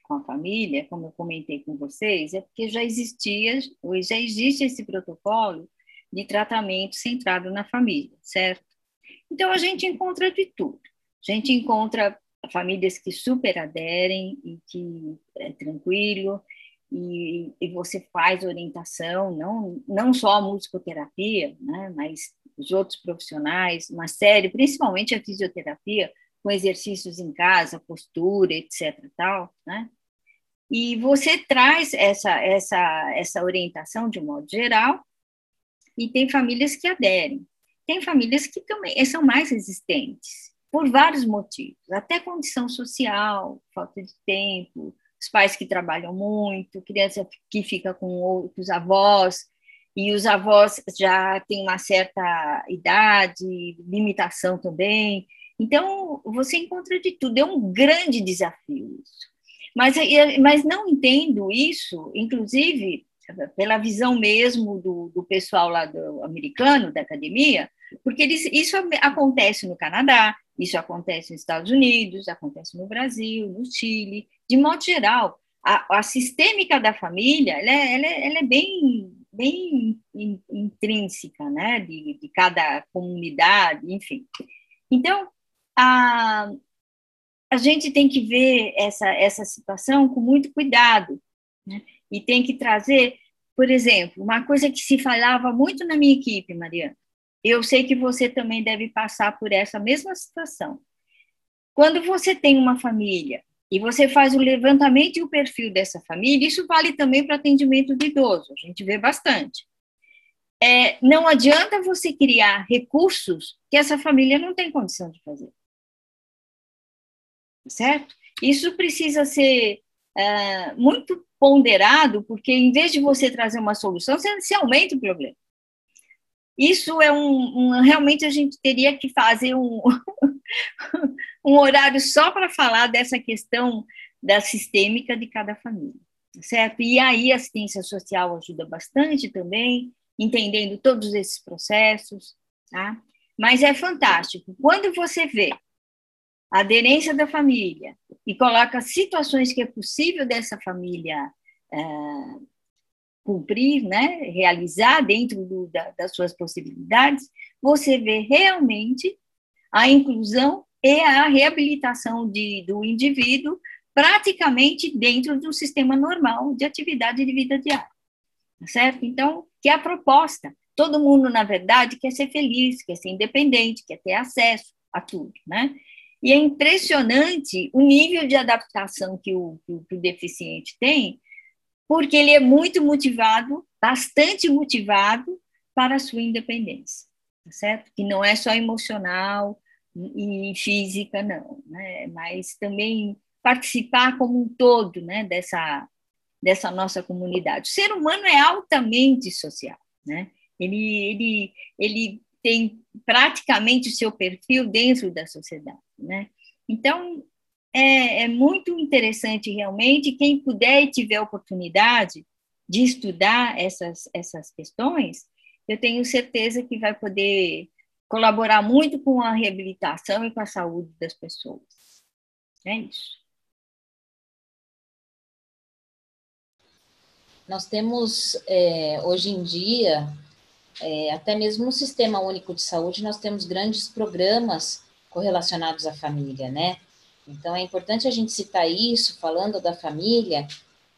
com a família, como eu comentei com vocês, é porque já existia, já existe esse protocolo de tratamento centrado na família, certo? Então, a gente encontra de tudo. A gente encontra famílias que super aderem e que é tranquilo, e, e você faz orientação, não, não só a musicoterapia, né, mas os outros profissionais, uma série, principalmente a fisioterapia, com exercícios em casa, postura, etc. Tal, né? E você traz essa, essa, essa orientação de um modo geral, e tem famílias que aderem. Tem famílias que também são mais resistentes, por vários motivos, até condição social, falta de tempo, os pais que trabalham muito, criança que fica com outros avós, e os avós já têm uma certa idade, limitação também. Então, você encontra de tudo, é um grande desafio isso. Mas, mas não entendo isso, inclusive, pela visão mesmo do, do pessoal lá do americano, da academia, porque eles, isso acontece no Canadá, isso acontece nos Estados Unidos, acontece no Brasil, no Chile, de modo geral. A, a sistêmica da família, ela é, ela é, ela é bem, bem intrínseca né, de, de cada comunidade, enfim. Então, a, a gente tem que ver essa, essa situação com muito cuidado, né? E tem que trazer, por exemplo, uma coisa que se falava muito na minha equipe, Mariana, eu sei que você também deve passar por essa mesma situação. Quando você tem uma família e você faz o levantamento e o perfil dessa família, isso vale também para atendimento de idoso, a gente vê bastante. É, não adianta você criar recursos que essa família não tem condição de fazer. Certo? Isso precisa ser é, muito ponderado, porque em vez de você trazer uma solução, você, você aumenta o problema. Isso é um, um, realmente a gente teria que fazer um, um horário só para falar dessa questão da sistêmica de cada família, certo? E aí a assistência social ajuda bastante também, entendendo todos esses processos, tá? Mas é fantástico. Quando você vê a aderência da família e coloca situações que é possível dessa família é, cumprir, né, realizar dentro do, da, das suas possibilidades, você vê realmente a inclusão e a reabilitação de, do indivíduo praticamente dentro do sistema normal de atividade de vida diária, tá certo? Então, que é a proposta. Todo mundo, na verdade, quer ser feliz, quer ser independente, quer ter acesso a tudo, né? E é impressionante o nível de adaptação que o, que o deficiente tem, porque ele é muito motivado, bastante motivado para a sua independência, tá certo? Que não é só emocional e física, não, né? Mas também participar como um todo, né? Dessa dessa nossa comunidade. O ser humano é altamente social, né? Ele ele ele tem praticamente o seu perfil dentro da sociedade, né? Então, é, é muito interessante realmente. Quem puder e tiver oportunidade de estudar essas, essas questões, eu tenho certeza que vai poder colaborar muito com a reabilitação e com a saúde das pessoas. É isso. Nós temos, é, hoje em dia, é, até mesmo no Sistema Único de Saúde, nós temos grandes programas correlacionados à família, né? Então, é importante a gente citar isso, falando da família,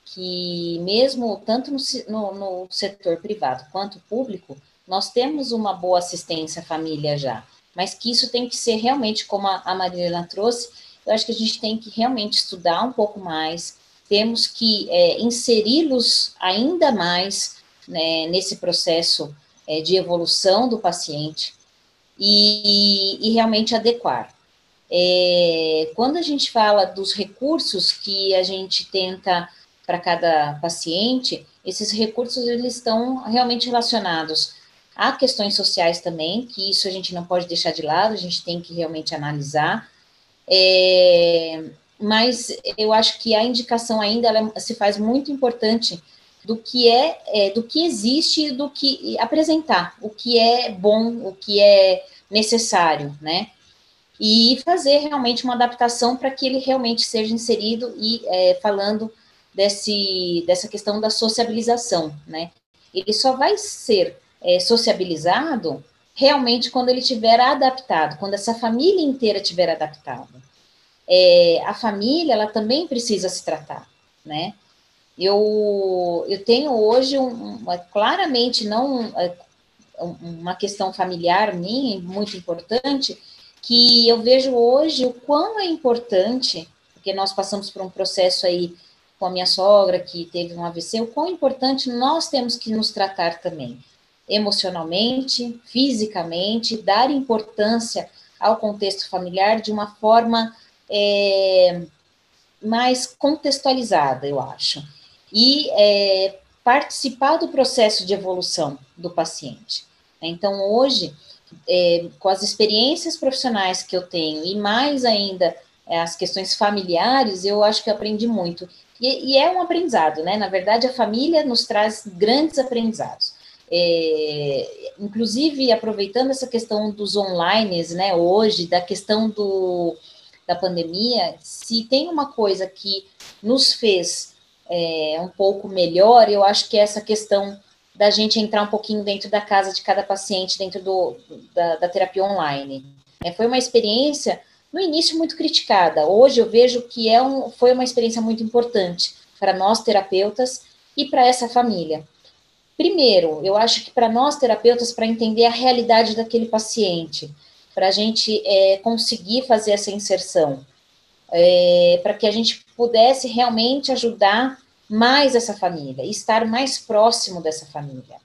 que mesmo tanto no, no, no setor privado quanto público, nós temos uma boa assistência à família já, mas que isso tem que ser realmente, como a, a Marilena trouxe, eu acho que a gente tem que realmente estudar um pouco mais, temos que é, inseri-los ainda mais né, nesse processo é, de evolução do paciente e, e realmente adequar. É, quando a gente fala dos recursos que a gente tenta para cada paciente, esses recursos eles estão realmente relacionados a questões sociais também, que isso a gente não pode deixar de lado, a gente tem que realmente analisar. É, mas eu acho que a indicação ainda se faz muito importante do que é, é, do que existe, do que apresentar, o que é bom, o que é necessário, né? e fazer realmente uma adaptação para que ele realmente seja inserido e é, falando desse, dessa questão da sociabilização, né? Ele só vai ser é, sociabilizado realmente quando ele tiver adaptado, quando essa família inteira tiver adaptada. É, a família, ela também precisa se tratar, né? Eu, eu tenho hoje um, claramente não é, uma questão familiar minha muito importante, que eu vejo hoje o quão é importante, porque nós passamos por um processo aí com a minha sogra que teve um AVC, o quão importante nós temos que nos tratar também, emocionalmente, fisicamente, dar importância ao contexto familiar de uma forma é, mais contextualizada, eu acho, e é, participar do processo de evolução do paciente. Então, hoje, é, com as experiências profissionais que eu tenho e mais ainda é, as questões familiares, eu acho que aprendi muito. E, e, é um aprendizado, né? Na verdade, a família nos traz grandes aprendizados. É, inclusive, aproveitando essa questão dos online, né, hoje, da questão do, da pandemia, se tem uma coisa que nos fez é, um pouco melhor, eu acho que é essa questão da gente entrar um pouquinho dentro da casa de cada paciente, dentro do, da, da terapia online. É, foi uma experiência, no início, muito criticada. Hoje eu vejo que é um, foi uma experiência muito importante para nós terapeutas e para essa família. Primeiro, eu acho que para nós terapeutas, para entender a realidade daquele paciente, para a gente é, conseguir fazer essa inserção, é, para que a gente pudesse realmente ajudar mais essa família, estar mais próximo dessa família.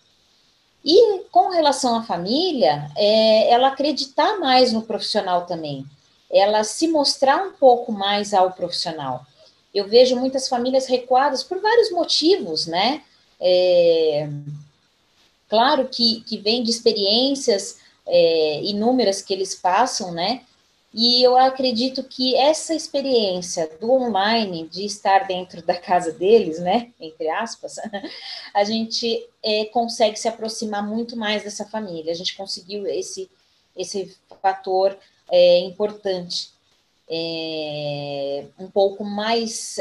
E com relação à família, é, ela acreditar mais no profissional também, ela se mostrar um pouco mais ao profissional. Eu vejo muitas famílias recuadas por vários motivos, né? É, claro que, que vem de experiências é, inúmeras que eles passam, né? E eu acredito que essa experiência do online, de estar dentro da casa deles, né, entre aspas, a gente é, consegue se aproximar muito mais dessa família. A gente conseguiu esse, esse fator é, importante, é, um pouco mais,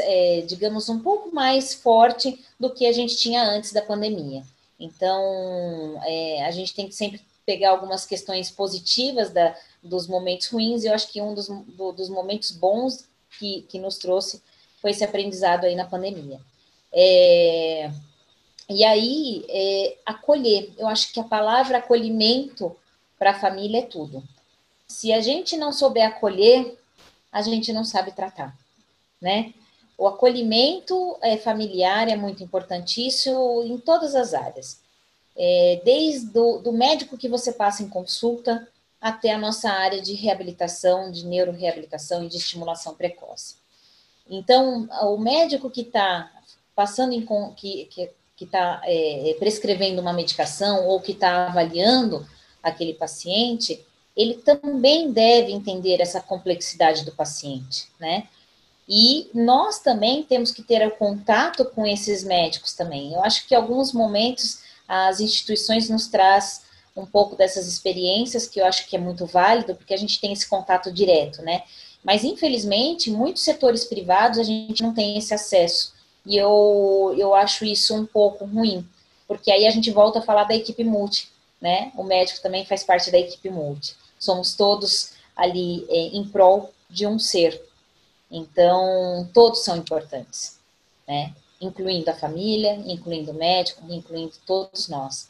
digamos, um pouco mais forte do que a gente tinha antes da pandemia. Então, a gente tem que sempre pegar algumas questões positivas da, dos momentos ruins, e eu acho que um dos, do, dos momentos bons que, que nos trouxe foi esse aprendizado aí na pandemia. É, e aí, é, acolher, eu acho que a palavra acolhimento para a família é tudo. Se a gente não souber acolher, a gente não sabe tratar, né? O acolhimento é, familiar é muito importantíssimo em todas as áreas. É, desde do, do médico que você passa em consulta, até a nossa área de reabilitação, de neuroreabilitação e de estimulação precoce. Então, o médico que está passando em que que está é, prescrevendo uma medicação ou que está avaliando aquele paciente, ele também deve entender essa complexidade do paciente, né? E nós também temos que ter o contato com esses médicos também. Eu acho que alguns momentos as instituições nos traz um pouco dessas experiências, que eu acho que é muito válido, porque a gente tem esse contato direto, né? Mas, infelizmente, muitos setores privados a gente não tem esse acesso. E eu, eu acho isso um pouco ruim, porque aí a gente volta a falar da equipe multi, né? O médico também faz parte da equipe multi. Somos todos ali é, em prol de um ser. Então, todos são importantes, né? Incluindo a família, incluindo o médico, incluindo todos nós.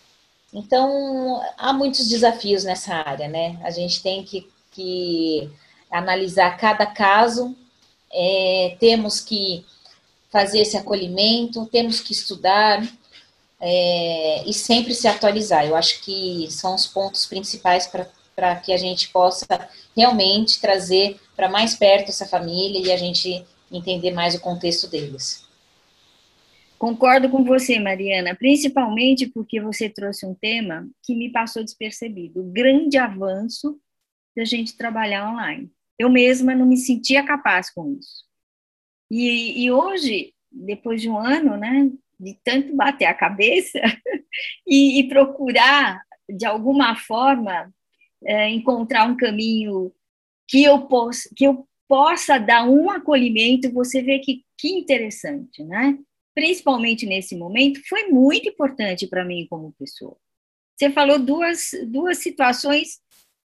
Então, há muitos desafios nessa área, né? A gente tem que, que analisar cada caso, é, temos que fazer esse acolhimento, temos que estudar é, e sempre se atualizar. Eu acho que são os pontos principais para que a gente possa realmente trazer para mais perto essa família e a gente entender mais o contexto deles. Concordo com você, Mariana, principalmente porque você trouxe um tema que me passou despercebido, o grande avanço da gente trabalhar online. Eu mesma não me sentia capaz com isso. E, e hoje, depois de um ano, né, de tanto bater a cabeça e, e, procurar, de alguma forma, é, encontrar um caminho que eu, possa, que eu possa dar um acolhimento, você vê que, que interessante, né? Principalmente nesse momento, foi muito importante para mim como pessoa. Você falou duas, duas situações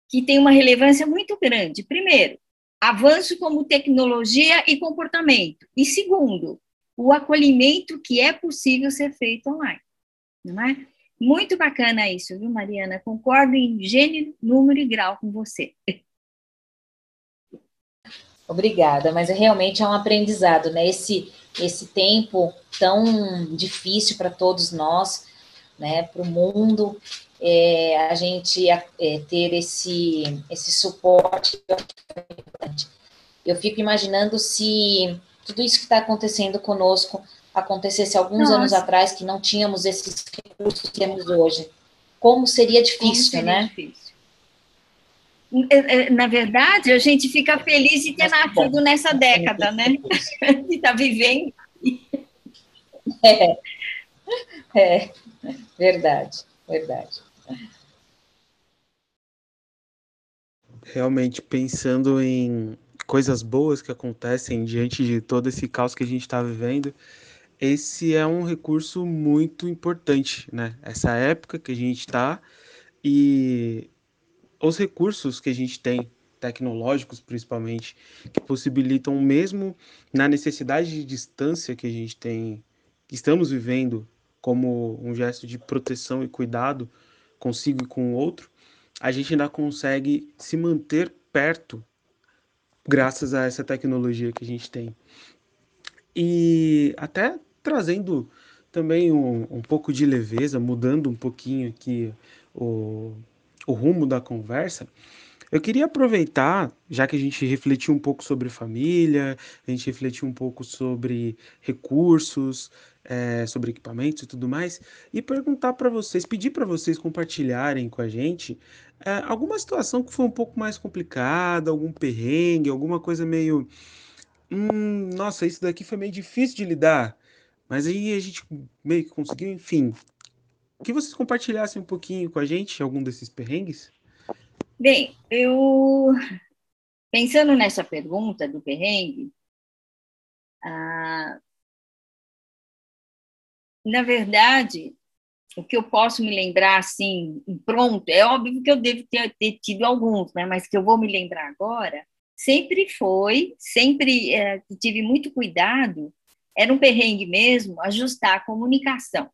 que têm uma relevância muito grande. Primeiro, avanço como tecnologia e comportamento. E segundo, o acolhimento que é possível ser feito online. Não é? Muito bacana isso, viu, Mariana? Concordo em gênero, número e grau com você. Obrigada, mas realmente é um aprendizado, né? Esse, esse tempo tão difícil para todos nós, né? Para o mundo, é, a gente é, ter esse, esse suporte. Eu fico imaginando se tudo isso que está acontecendo conosco acontecesse alguns Nossa. anos atrás, que não tínhamos esses recursos que temos hoje. Como seria difícil, Como seria né? Difícil. É, é, na verdade, a gente fica feliz de ter nascido nessa década, né? De estar tá vivendo. É, é, verdade, verdade. Realmente, pensando em coisas boas que acontecem diante de todo esse caos que a gente está vivendo, esse é um recurso muito importante, né? Essa época que a gente está e os recursos que a gente tem, tecnológicos principalmente, que possibilitam mesmo na necessidade de distância que a gente tem, que estamos vivendo como um gesto de proteção e cuidado consigo e com o outro, a gente ainda consegue se manter perto graças a essa tecnologia que a gente tem. E até trazendo também um, um pouco de leveza, mudando um pouquinho aqui o, o rumo da conversa, eu queria aproveitar, já que a gente refletiu um pouco sobre família, a gente refletiu um pouco sobre recursos, é, sobre equipamentos e tudo mais, e perguntar para vocês, pedir para vocês compartilharem com a gente é, alguma situação que foi um pouco mais complicada, algum perrengue, alguma coisa meio. Hum, nossa, isso daqui foi meio difícil de lidar. Mas aí a gente meio que conseguiu, enfim. Que vocês compartilhassem um pouquinho com a gente algum desses perrengues? Bem, eu pensando nessa pergunta do perrengue, ah, na verdade, o que eu posso me lembrar assim, pronto, é óbvio que eu devo ter, ter tido alguns, né? Mas que eu vou me lembrar agora, sempre foi, sempre é, tive muito cuidado era um perrengue mesmo ajustar a comunicação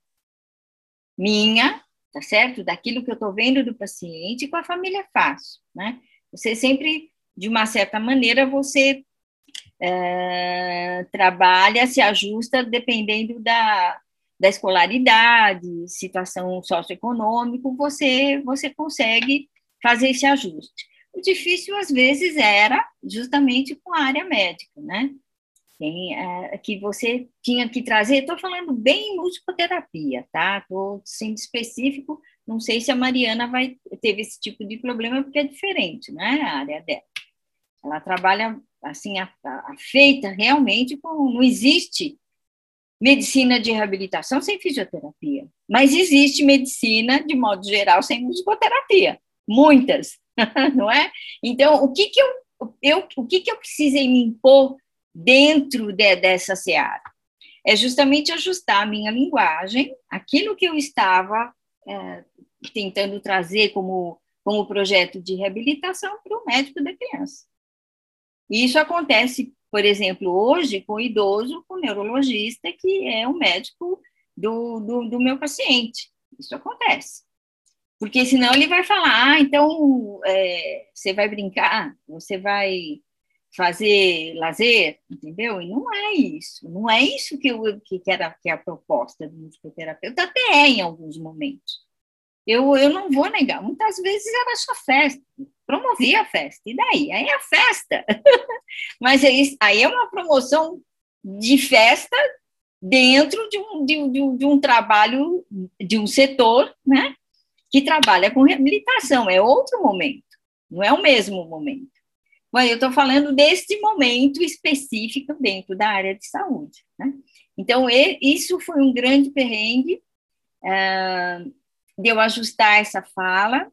minha, tá certo? Daquilo que eu estou vendo do paciente com a família fácil, né? Você sempre, de uma certa maneira, você é, trabalha, se ajusta dependendo da, da escolaridade, situação socioeconômica, você, você consegue fazer esse ajuste. O difícil, às vezes, era justamente com a área médica, né? Tem, é, que você tinha que trazer, estou falando bem em musicoterapia, tá? Estou sendo específico, não sei se a Mariana vai teve esse tipo de problema, porque é diferente, né? A área dela. Ela trabalha, assim, a, a, feita realmente com. Não existe medicina de reabilitação sem fisioterapia, mas existe medicina, de modo geral, sem musicoterapia. Muitas, não é? Então, o que, que eu, eu, o que, que eu precisei me impor dentro de, dessa seara. É justamente ajustar a minha linguagem, aquilo que eu estava é, tentando trazer como, como projeto de reabilitação para o médico da criança. E isso acontece, por exemplo, hoje com o idoso, com o neurologista, que é o médico do, do, do meu paciente. Isso acontece. Porque senão ele vai falar, ah, então é, você vai brincar, você vai fazer lazer, entendeu? E não é isso, não é isso que, eu, que, era que é a proposta do musicoterapeuta, até é em alguns momentos. Eu, eu não vou negar, muitas vezes era só festa, promovia a festa, e daí? Aí é a festa. Mas aí, aí é uma promoção de festa dentro de um, de, de, de um trabalho, de um setor, né, que trabalha com reabilitação, é outro momento, não é o mesmo momento. Mas eu estou falando deste momento específico dentro da área de saúde. Né? Então, isso foi um grande perrengue uh, de eu ajustar essa fala.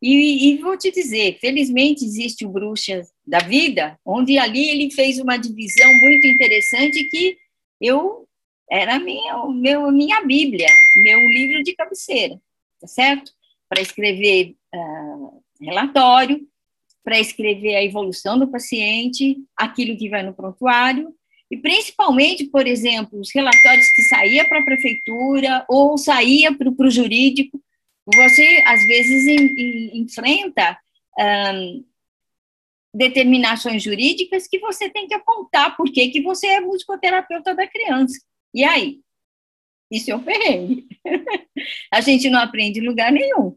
E, e, vou te dizer, felizmente existe o Bruxas da Vida, onde ali ele fez uma divisão muito interessante que eu era minha, meu, minha Bíblia, meu livro de cabeceira, tá certo? Para escrever uh, relatório, para escrever a evolução do paciente, aquilo que vai no prontuário, e principalmente, por exemplo, os relatórios que saía para a prefeitura ou saía para o jurídico, você às vezes em, em, enfrenta um, determinações jurídicas que você tem que apontar por que você é musicoterapeuta da criança. E aí? Isso é um perrengue. a gente não aprende em lugar nenhum.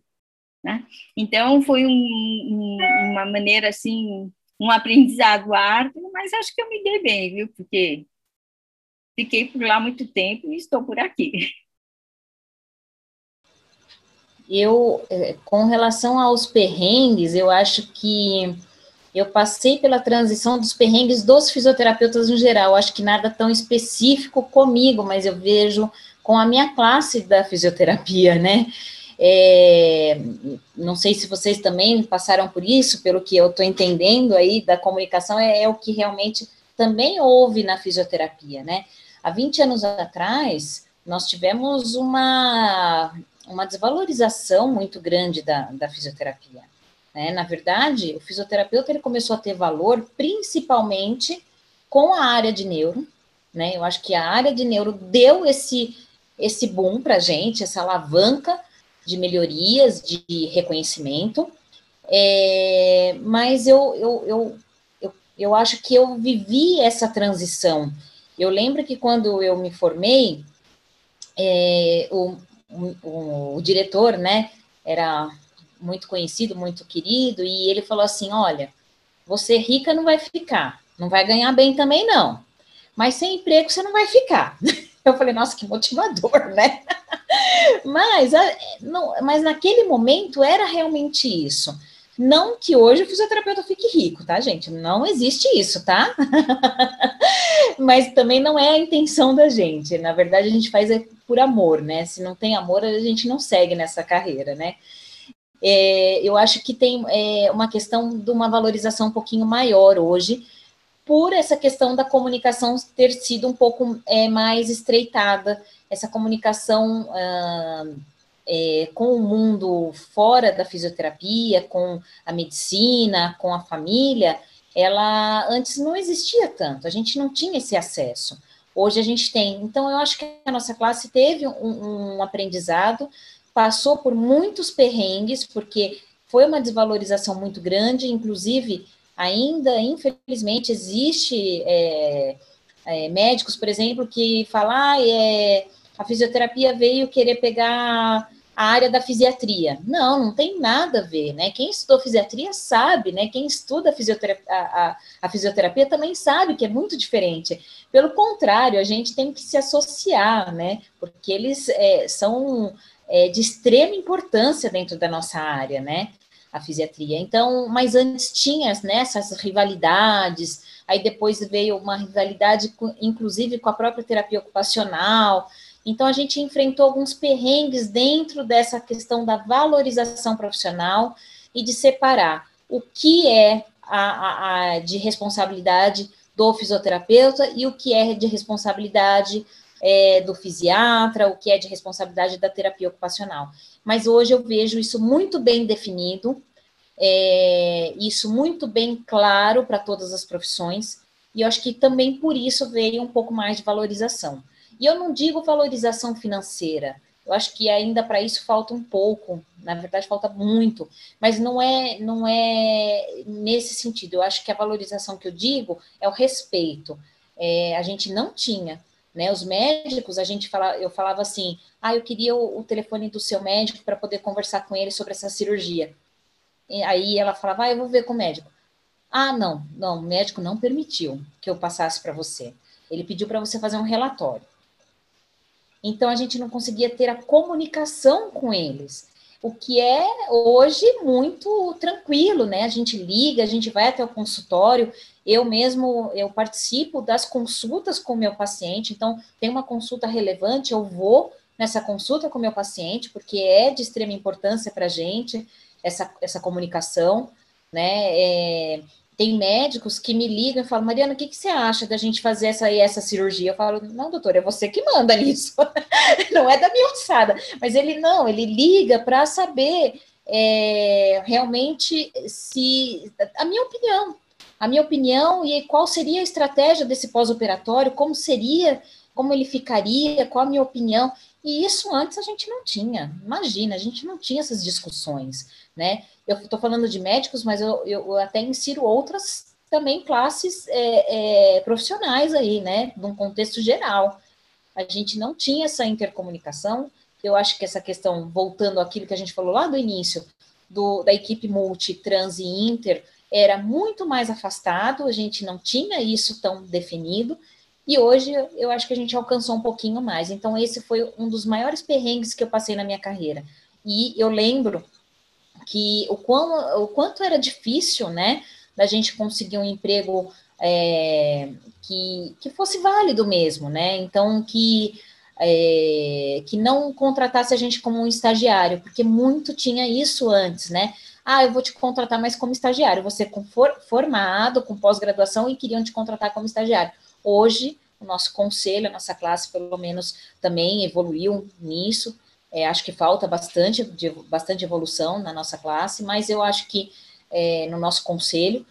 Né? Então, foi um, um, uma maneira, assim, um aprendizado árduo, mas acho que eu me dei bem, viu? Porque fiquei por lá muito tempo e estou por aqui. Eu, é, com relação aos perrengues, eu acho que eu passei pela transição dos perrengues dos fisioterapeutas no geral. Acho que nada tão específico comigo, mas eu vejo com a minha classe da fisioterapia, né? É, não sei se vocês também passaram por isso, pelo que eu estou entendendo aí da comunicação, é, é, o que realmente também houve na fisioterapia, né? Há 20 anos atrás, nós tivemos uma, uma desvalorização muito grande da, da fisioterapia. Né? Na verdade, o fisioterapeuta ele começou a ter valor principalmente com a área de neuro. Né? Eu acho que a área de neuro deu esse, esse boom para a gente, essa alavanca de melhorias, de reconhecimento. É, mas eu, eu, eu, eu, eu acho que eu vivi essa transição. Eu lembro que quando eu me formei, é, o, o, o, diretor, né, era muito conhecido, muito querido, e ele falou assim: Olha, você rica não vai ficar, não vai ganhar bem também não, mas sem emprego você não vai ficar. Eu falei, nossa, que motivador, né? mas, não, mas naquele momento era realmente isso. Não que hoje o fisioterapeuta fique rico, tá, gente? Não existe isso, tá? Mas também não é a intenção da gente. Na verdade, a gente faz é por amor, né? Se não tem amor, a gente não segue nessa carreira, né? É, eu acho que tem é, uma questão de uma valorização um pouquinho maior hoje, por essa questão da comunicação ter sido um pouco é, mais estreitada, essa comunicação. Ah, é, com o mundo fora da fisioterapia, com a medicina, com a família, ela antes não existia tanto, a gente não tinha esse acesso. Hoje a gente tem. Então, eu acho que a nossa classe teve um, um aprendizado, passou por muitos perrengues, porque foi uma desvalorização muito grande, inclusive, ainda, infelizmente, existe é, é, médicos, por exemplo, que falam, ah, é, a fisioterapia veio querer pegar a área da fisiatria. Não, não tem nada a ver, né? Quem estudou fisiatria sabe, né? Quem estuda a fisioterapia, a, a, a fisioterapia também sabe que é muito diferente. Pelo contrário, a gente tem que se associar, né? Porque eles é, são é, de extrema importância dentro da nossa área, né? A fisiatria. Então, mas antes tinha né, essas rivalidades, aí depois veio uma rivalidade, inclusive com a própria terapia ocupacional. Então, a gente enfrentou alguns perrengues dentro dessa questão da valorização profissional e de separar o que é a, a, a de responsabilidade do fisioterapeuta e o que é de responsabilidade é, do fisiatra, o que é de responsabilidade da terapia ocupacional. Mas hoje eu vejo isso muito bem definido, é, isso muito bem claro para todas as profissões, e eu acho que também por isso veio um pouco mais de valorização. E eu não digo valorização financeira. Eu acho que ainda para isso falta um pouco, na verdade falta muito, mas não é não é nesse sentido. Eu acho que a valorização que eu digo é o respeito. É, a gente não tinha, né? Os médicos, a gente fala, eu falava assim, ah, eu queria o, o telefone do seu médico para poder conversar com ele sobre essa cirurgia. E aí ela falava, ah, eu vou ver com o médico. Ah, não, não, o médico não permitiu que eu passasse para você. Ele pediu para você fazer um relatório. Então a gente não conseguia ter a comunicação com eles, o que é hoje muito tranquilo, né? A gente liga, a gente vai até o consultório. Eu mesmo eu participo das consultas com o meu paciente, então tem uma consulta relevante, eu vou nessa consulta com o meu paciente, porque é de extrema importância para a gente essa, essa comunicação, né? É, tem médicos que me ligam e falam, Mariana, o que, que você acha da gente fazer essa essa cirurgia? Eu falo, não, doutor, é você que manda nisso, não é da minha alçada. Mas ele não, ele liga para saber é, realmente se a minha opinião, a minha opinião e qual seria a estratégia desse pós-operatório, como seria, como ele ficaria, qual a minha opinião. E isso antes a gente não tinha. Imagina, a gente não tinha essas discussões, né? Eu estou falando de médicos, mas eu, eu, até insiro outras também classes é, é, profissionais aí, né? Num contexto geral. A gente não tinha essa intercomunicação. Eu acho que essa questão, voltando àquilo que a gente falou lá do início, do, da equipe multi, trans e inter, era muito mais afastado, a gente não tinha isso tão definido, e hoje eu acho que a gente alcançou um pouquinho mais. Então, esse foi um dos maiores perrengues que eu passei na minha carreira. E eu lembro que o, quão, o quanto era difícil, né, da gente conseguir um emprego é, que, que fosse válido mesmo, né? Então, que, é, que não contratasse a gente como um estagiário, porque muito tinha isso antes, né? Ah, eu vou te contratar mais como estagiário. Você com for, formado, com pós-graduação e queriam te contratar como estagiário. Hoje o nosso conselho, a nossa classe, pelo menos, também evoluiu nisso. É, acho que falta bastante, de, bastante evolução na nossa classe, mas eu acho que é, no nosso conselho,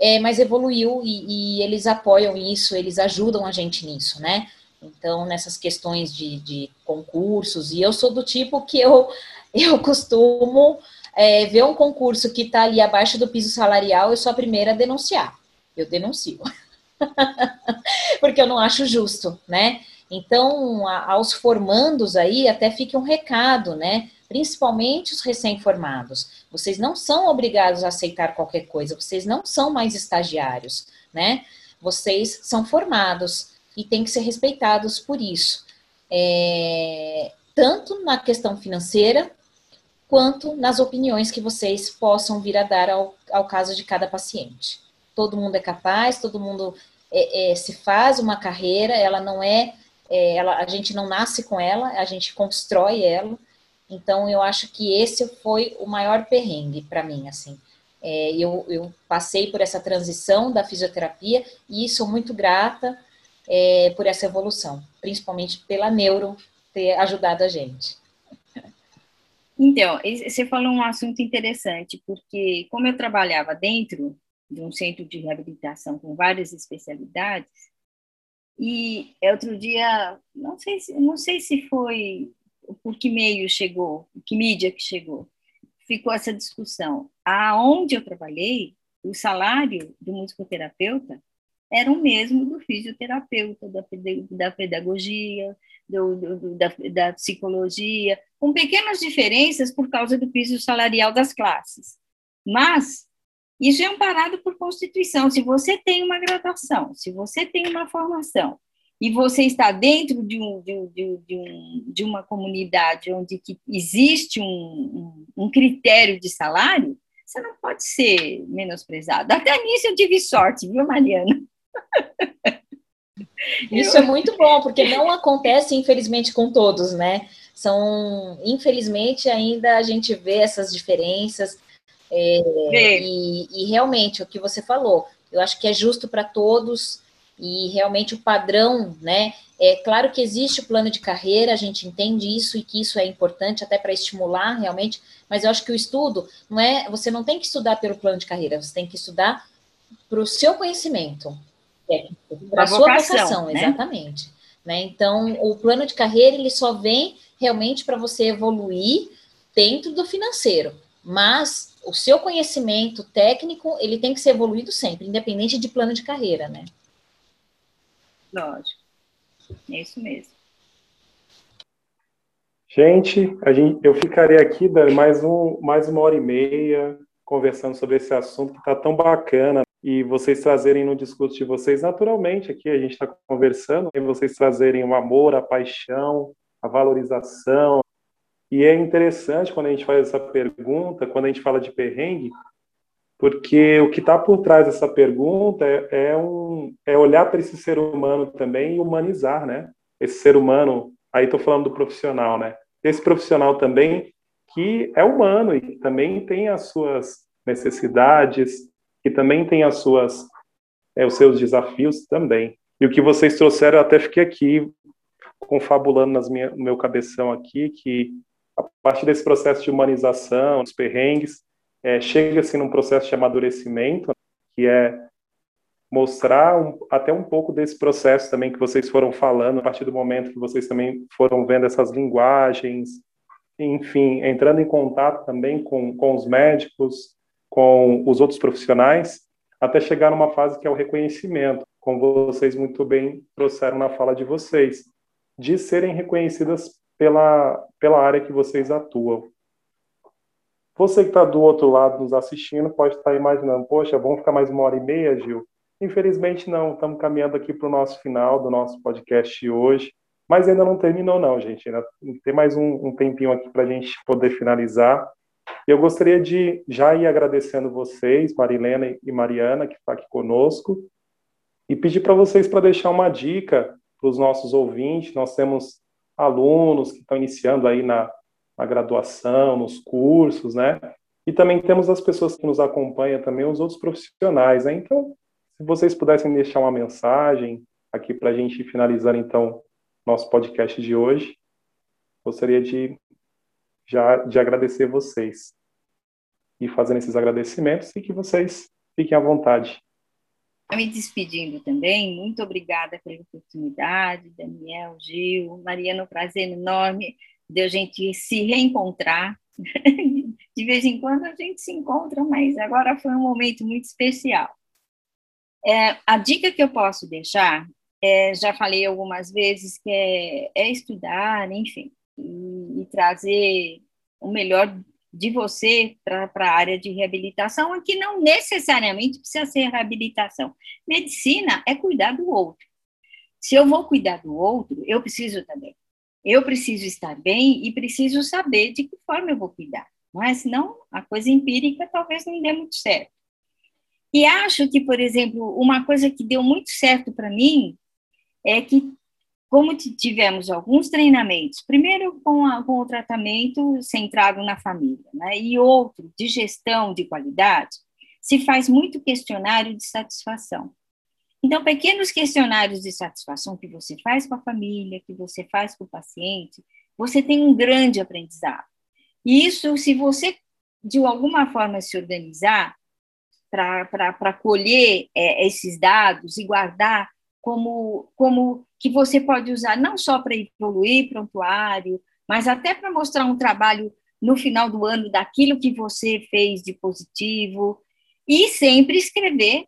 é, mas evoluiu e, e, eles apoiam isso, eles ajudam a gente nisso, né? Então, nessas questões de, de concursos, e eu sou do tipo que eu, eu costumo é, ver um concurso que está ali abaixo do piso salarial, eu sou a primeira a denunciar. Eu denuncio. Porque eu não acho justo, né? Então, a, aos formandos aí, até fica um recado, né? Principalmente os recém-formados. Vocês não são obrigados a aceitar qualquer coisa, vocês não são mais estagiários, né? Vocês são formados e têm que ser respeitados por isso. É, tanto na questão financeira, quanto nas opiniões que vocês possam vir a dar ao, ao caso de cada paciente. Todo mundo é capaz, todo mundo é, é, se faz uma carreira, ela não é, é, ela, a gente não nasce com ela, a gente constrói ela. Então, eu acho que esse foi o maior perrengue para mim, assim. É, eu, eu, passei por essa transição da fisioterapia e sou muito grata é, por essa evolução, principalmente pela neuro ter ajudado a gente. Então, você falou um assunto interessante, porque como eu trabalhava dentro de um centro de reabilitação com várias especialidades, e outro dia, não sei se, não sei se foi por que meio chegou, que mídia que chegou, ficou essa discussão. Aonde eu trabalhei, o salário do musicoterapeuta era o mesmo do fisioterapeuta, da, da pedagogia, do, do, da, da psicologia, com pequenas diferenças por causa do piso salarial das classes. Mas isso é amparado por Constituição. Se você tem uma graduação, se você tem uma formação e você está dentro de, um, de, um, de, um, de uma comunidade onde existe um, critério de salário, você não pode ser menosprezado. Até nisso eu tive sorte, viu, Mariana? Isso é muito bom, porque não acontece, infelizmente, com todos, né? São, infelizmente, ainda a gente vê essas diferenças. É, e, e, realmente, o que você falou, eu acho que é justo para todos e realmente o padrão, né? É claro que existe o plano de carreira, a gente entende isso e que isso é importante até para estimular realmente, mas eu acho que o estudo não é, você não tem que estudar pelo plano de carreira, você tem que estudar para o seu conhecimento técnico, para a sua vocação, vocação né? exatamente. Né? Então, o plano de carreira ele só vem realmente para você evoluir dentro do financeiro, mas o seu conhecimento técnico ele tem que ser evoluído sempre, independente de plano de carreira, né? Lógico, é isso mesmo. Gente, a gente, eu ficaria aqui mais, um, mais uma hora e meia conversando sobre esse assunto que está tão bacana e vocês trazerem no discurso de vocês naturalmente aqui a gente está conversando e vocês trazerem o amor, a paixão, a valorização e é interessante quando a gente faz essa pergunta, quando a gente fala de perrengue, porque o que está por trás dessa pergunta é, é, um, é olhar para esse ser humano também e humanizar, né? Esse ser humano, aí estou falando do profissional, né? Esse profissional também que é humano e também tem as suas necessidades, que também tem as suas, é, os seus desafios também. E o que vocês trouxeram, eu até fiquei aqui confabulando nas minha, no meu cabeção aqui, que a partir desse processo de humanização, dos perrengues, é, chega-se num processo de amadurecimento, que é mostrar um, até um pouco desse processo também que vocês foram falando, a partir do momento que vocês também foram vendo essas linguagens, enfim, entrando em contato também com, com os médicos, com os outros profissionais, até chegar numa fase que é o reconhecimento, como vocês muito bem trouxeram na fala de vocês, de serem reconhecidas pela, pela área que vocês atuam. Você que está do outro lado nos assistindo pode estar tá imaginando, poxa, vamos ficar mais uma hora e meia, Gil? Infelizmente não, estamos caminhando aqui para o nosso final do nosso podcast hoje, mas ainda não terminou não, gente, ainda tem mais um, um tempinho aqui para a gente poder finalizar. Eu gostaria de já ir agradecendo vocês, Marilena e Mariana, que está aqui conosco, e pedir para vocês para deixar uma dica para os nossos ouvintes. Nós temos alunos que estão iniciando aí na, na graduação, nos cursos, né? E também temos as pessoas que nos acompanham também, os outros profissionais, né? Então, se vocês pudessem deixar uma mensagem aqui para a gente finalizar, então, nosso podcast de hoje, gostaria de já de agradecer vocês e fazendo esses agradecimentos e que vocês fiquem à vontade. Me despedindo também, muito obrigada pela oportunidade, Daniel, Gil, Mariana, um prazer enorme de a gente se reencontrar. De vez em quando a gente se encontra, mas agora foi um momento muito especial. É, a dica que eu posso deixar, é, já falei algumas vezes, que é, é estudar, enfim, e, e, trazer o melhor de você para a área de reabilitação, que não necessariamente precisa ser reabilitação. Medicina é cuidar do outro. Se eu vou cuidar do outro, eu preciso também. Eu preciso estar bem e preciso saber de que forma eu vou cuidar. Mas senão a coisa empírica talvez não dê muito certo. E acho que, por exemplo, uma coisa que deu muito certo para mim é que, como tivemos alguns treinamentos, primeiro com, a, com o tratamento centrado na família, né, e outro de gestão de qualidade, se faz muito questionário de satisfação. Então, pequenos questionários de satisfação que você faz com a família, que você faz com o paciente, você tem um grande aprendizado. E isso, se você de alguma forma se organizar, para colher é, esses dados e guardar como, como que você pode usar não só para evoluir prontuário, mas até para mostrar um trabalho no final do ano daquilo que você fez de positivo e sempre escrever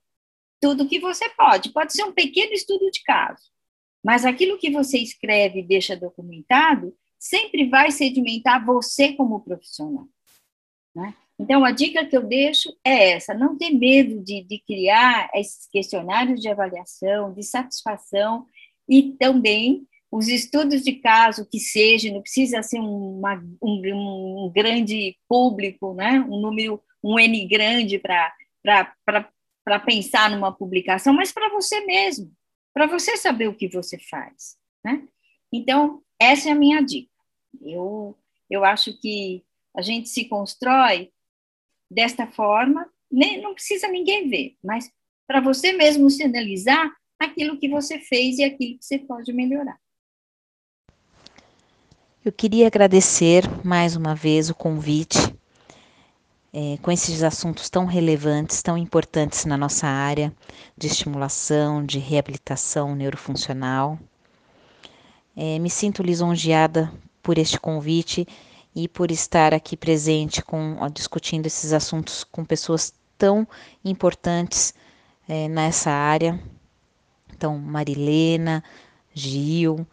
tudo que você pode. Pode ser um pequeno estudo de caso, mas aquilo que você escreve e deixa documentado sempre vai sedimentar você como profissional. Né? Então, a dica que eu deixo é essa: não ter medo de, de criar esses questionários de avaliação, de satisfação e também os estudos de caso que seja, não precisa ser uma, um, um, grande público, né? um número, um N grande para pensar numa publicação, mas para você mesmo, para você saber o que você faz. Né? Então, essa é a minha dica. Eu, eu acho que a gente se constrói desta forma, nem, não precisa ninguém ver, mas para você mesmo se analisar aquilo que você fez e aquilo que você pode melhorar. Eu queria agradecer mais uma vez o convite é, com esses assuntos tão relevantes, tão importantes na nossa área de estimulação, de reabilitação neurofuncional. É, me sinto lisonjeada por este convite e por estar aqui presente com discutindo esses assuntos com pessoas tão importantes é, nessa área. Então, Marilena, Gil,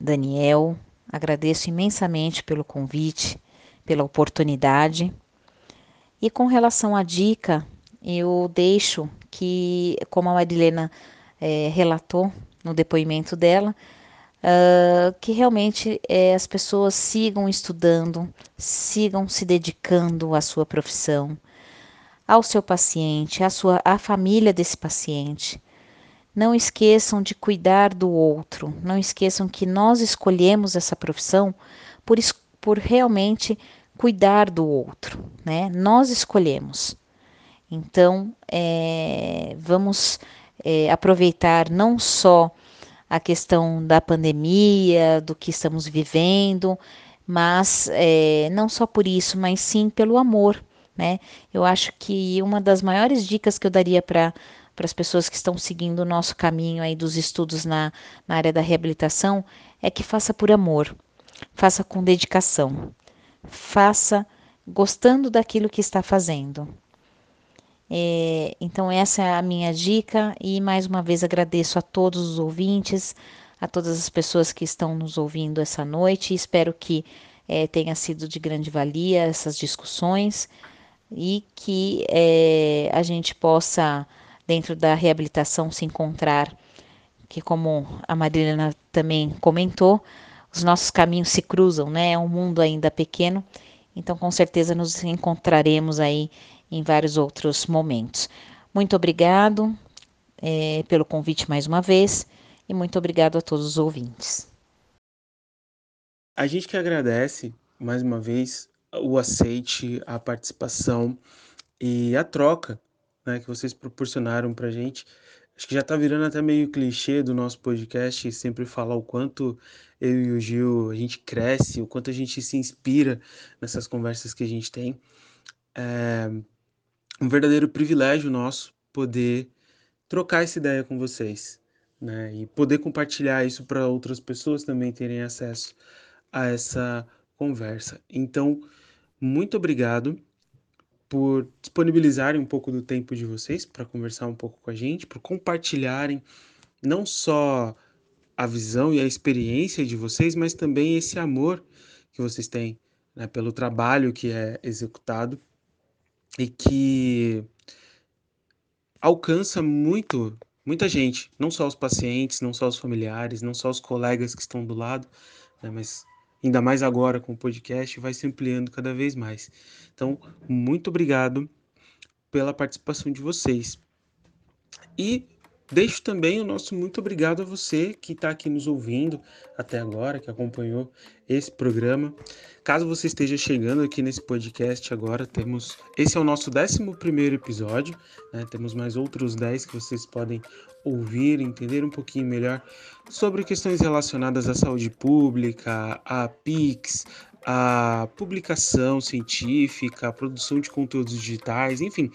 Daniel, agradeço imensamente pelo convite, pela oportunidade. E com relação à dica, eu deixo que, como a Marilena é, relatou no depoimento dela, uh, que realmente é, as pessoas sigam estudando, sigam se dedicando à sua profissão, ao seu paciente, à, sua, à família desse paciente. Não esqueçam de cuidar do outro, não esqueçam que nós escolhemos essa profissão por, por realmente cuidar do outro, né? Nós escolhemos. Então, é, vamos é, aproveitar não só a questão da pandemia, do que estamos vivendo, mas é, não só por isso, mas sim pelo amor, né? Eu acho que uma das maiores dicas que eu daria para para as pessoas que estão seguindo o nosso caminho aí dos estudos na, na área da reabilitação é que faça por amor, faça com dedicação, faça gostando daquilo que está fazendo. É, então, essa é a minha dica, e mais uma vez agradeço a todos os ouvintes, a todas as pessoas que estão nos ouvindo essa noite. Espero que é, tenha sido de grande valia essas discussões e que é, a gente possa, dentro da reabilitação, se encontrar, que como a Marilena também comentou, os nossos caminhos se cruzam, né? É um mundo ainda pequeno, então com certeza nos encontraremos aí em vários outros momentos. Muito obrigado é, pelo convite mais uma vez e muito obrigado a todos os ouvintes. A gente que agradece mais uma vez o aceite, a participação e a troca né, que vocês proporcionaram para a gente Acho que já está virando até meio clichê do nosso podcast sempre falar o quanto eu e o Gil a gente cresce, o quanto a gente se inspira nessas conversas que a gente tem. É um verdadeiro privilégio nosso poder trocar essa ideia com vocês, né? E poder compartilhar isso para outras pessoas também terem acesso a essa conversa. Então, muito obrigado por disponibilizarem um pouco do tempo de vocês para conversar um pouco com a gente, por compartilharem não só a visão e a experiência de vocês, mas também esse amor que vocês têm né, pelo trabalho que é executado e que alcança muito, muita gente, não só os pacientes, não só os familiares, não só os colegas que estão do lado, né, mas ainda mais agora com o podcast, vai se ampliando cada vez mais. Então, muito obrigado pela participação de vocês. E deixo também o nosso muito obrigado a você que está aqui nos ouvindo até agora, que acompanhou esse programa. Caso você esteja chegando aqui nesse podcast agora, temos. Esse é o nosso 11 episódio, né? temos mais outros 10 que vocês podem ouvir, entender um pouquinho melhor sobre questões relacionadas à saúde pública, à PICS, à publicação científica, à produção de conteúdos digitais, enfim,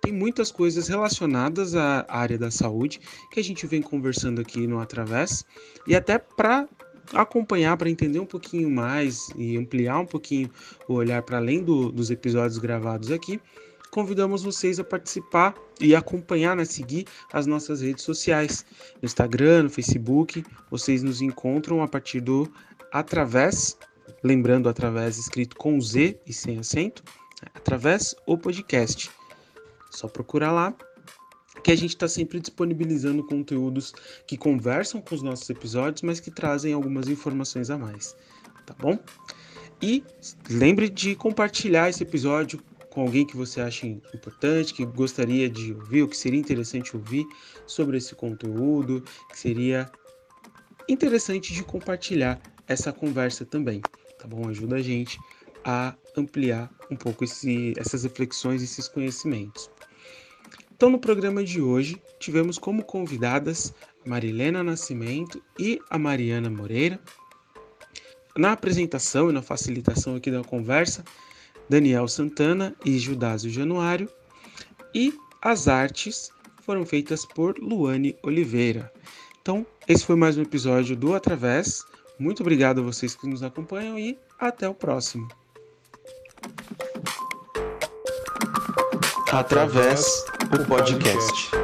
tem muitas coisas relacionadas à área da saúde que a gente vem conversando aqui no Através. E até para acompanhar, para entender um pouquinho mais e ampliar um pouquinho o olhar para além do, dos episódios gravados aqui convidamos vocês a participar e acompanhar, né, seguir as nossas redes sociais, no Instagram, no Facebook, vocês nos encontram a partir do através, lembrando através escrito com Z e sem acento, através o podcast. Só procurar lá que a gente está sempre disponibilizando conteúdos que conversam com os nossos episódios, mas que trazem algumas informações a mais, tá bom? E lembre de compartilhar esse episódio com alguém que você acha importante, que gostaria de ouvir, ou que seria interessante ouvir sobre esse conteúdo, que seria interessante de compartilhar essa conversa também, tá bom? Ajuda a gente a ampliar um pouco esse, essas reflexões, esses conhecimentos. Então, no programa de hoje, tivemos como convidadas a Marilena Nascimento e a Mariana Moreira. Na apresentação e na facilitação aqui da conversa, Daniel Santana e Judásio Januário, e as artes foram feitas por Luane Oliveira. Então, esse foi mais um episódio do Através. Muito obrigado a vocês que nos acompanham e até o próximo. Através o podcast.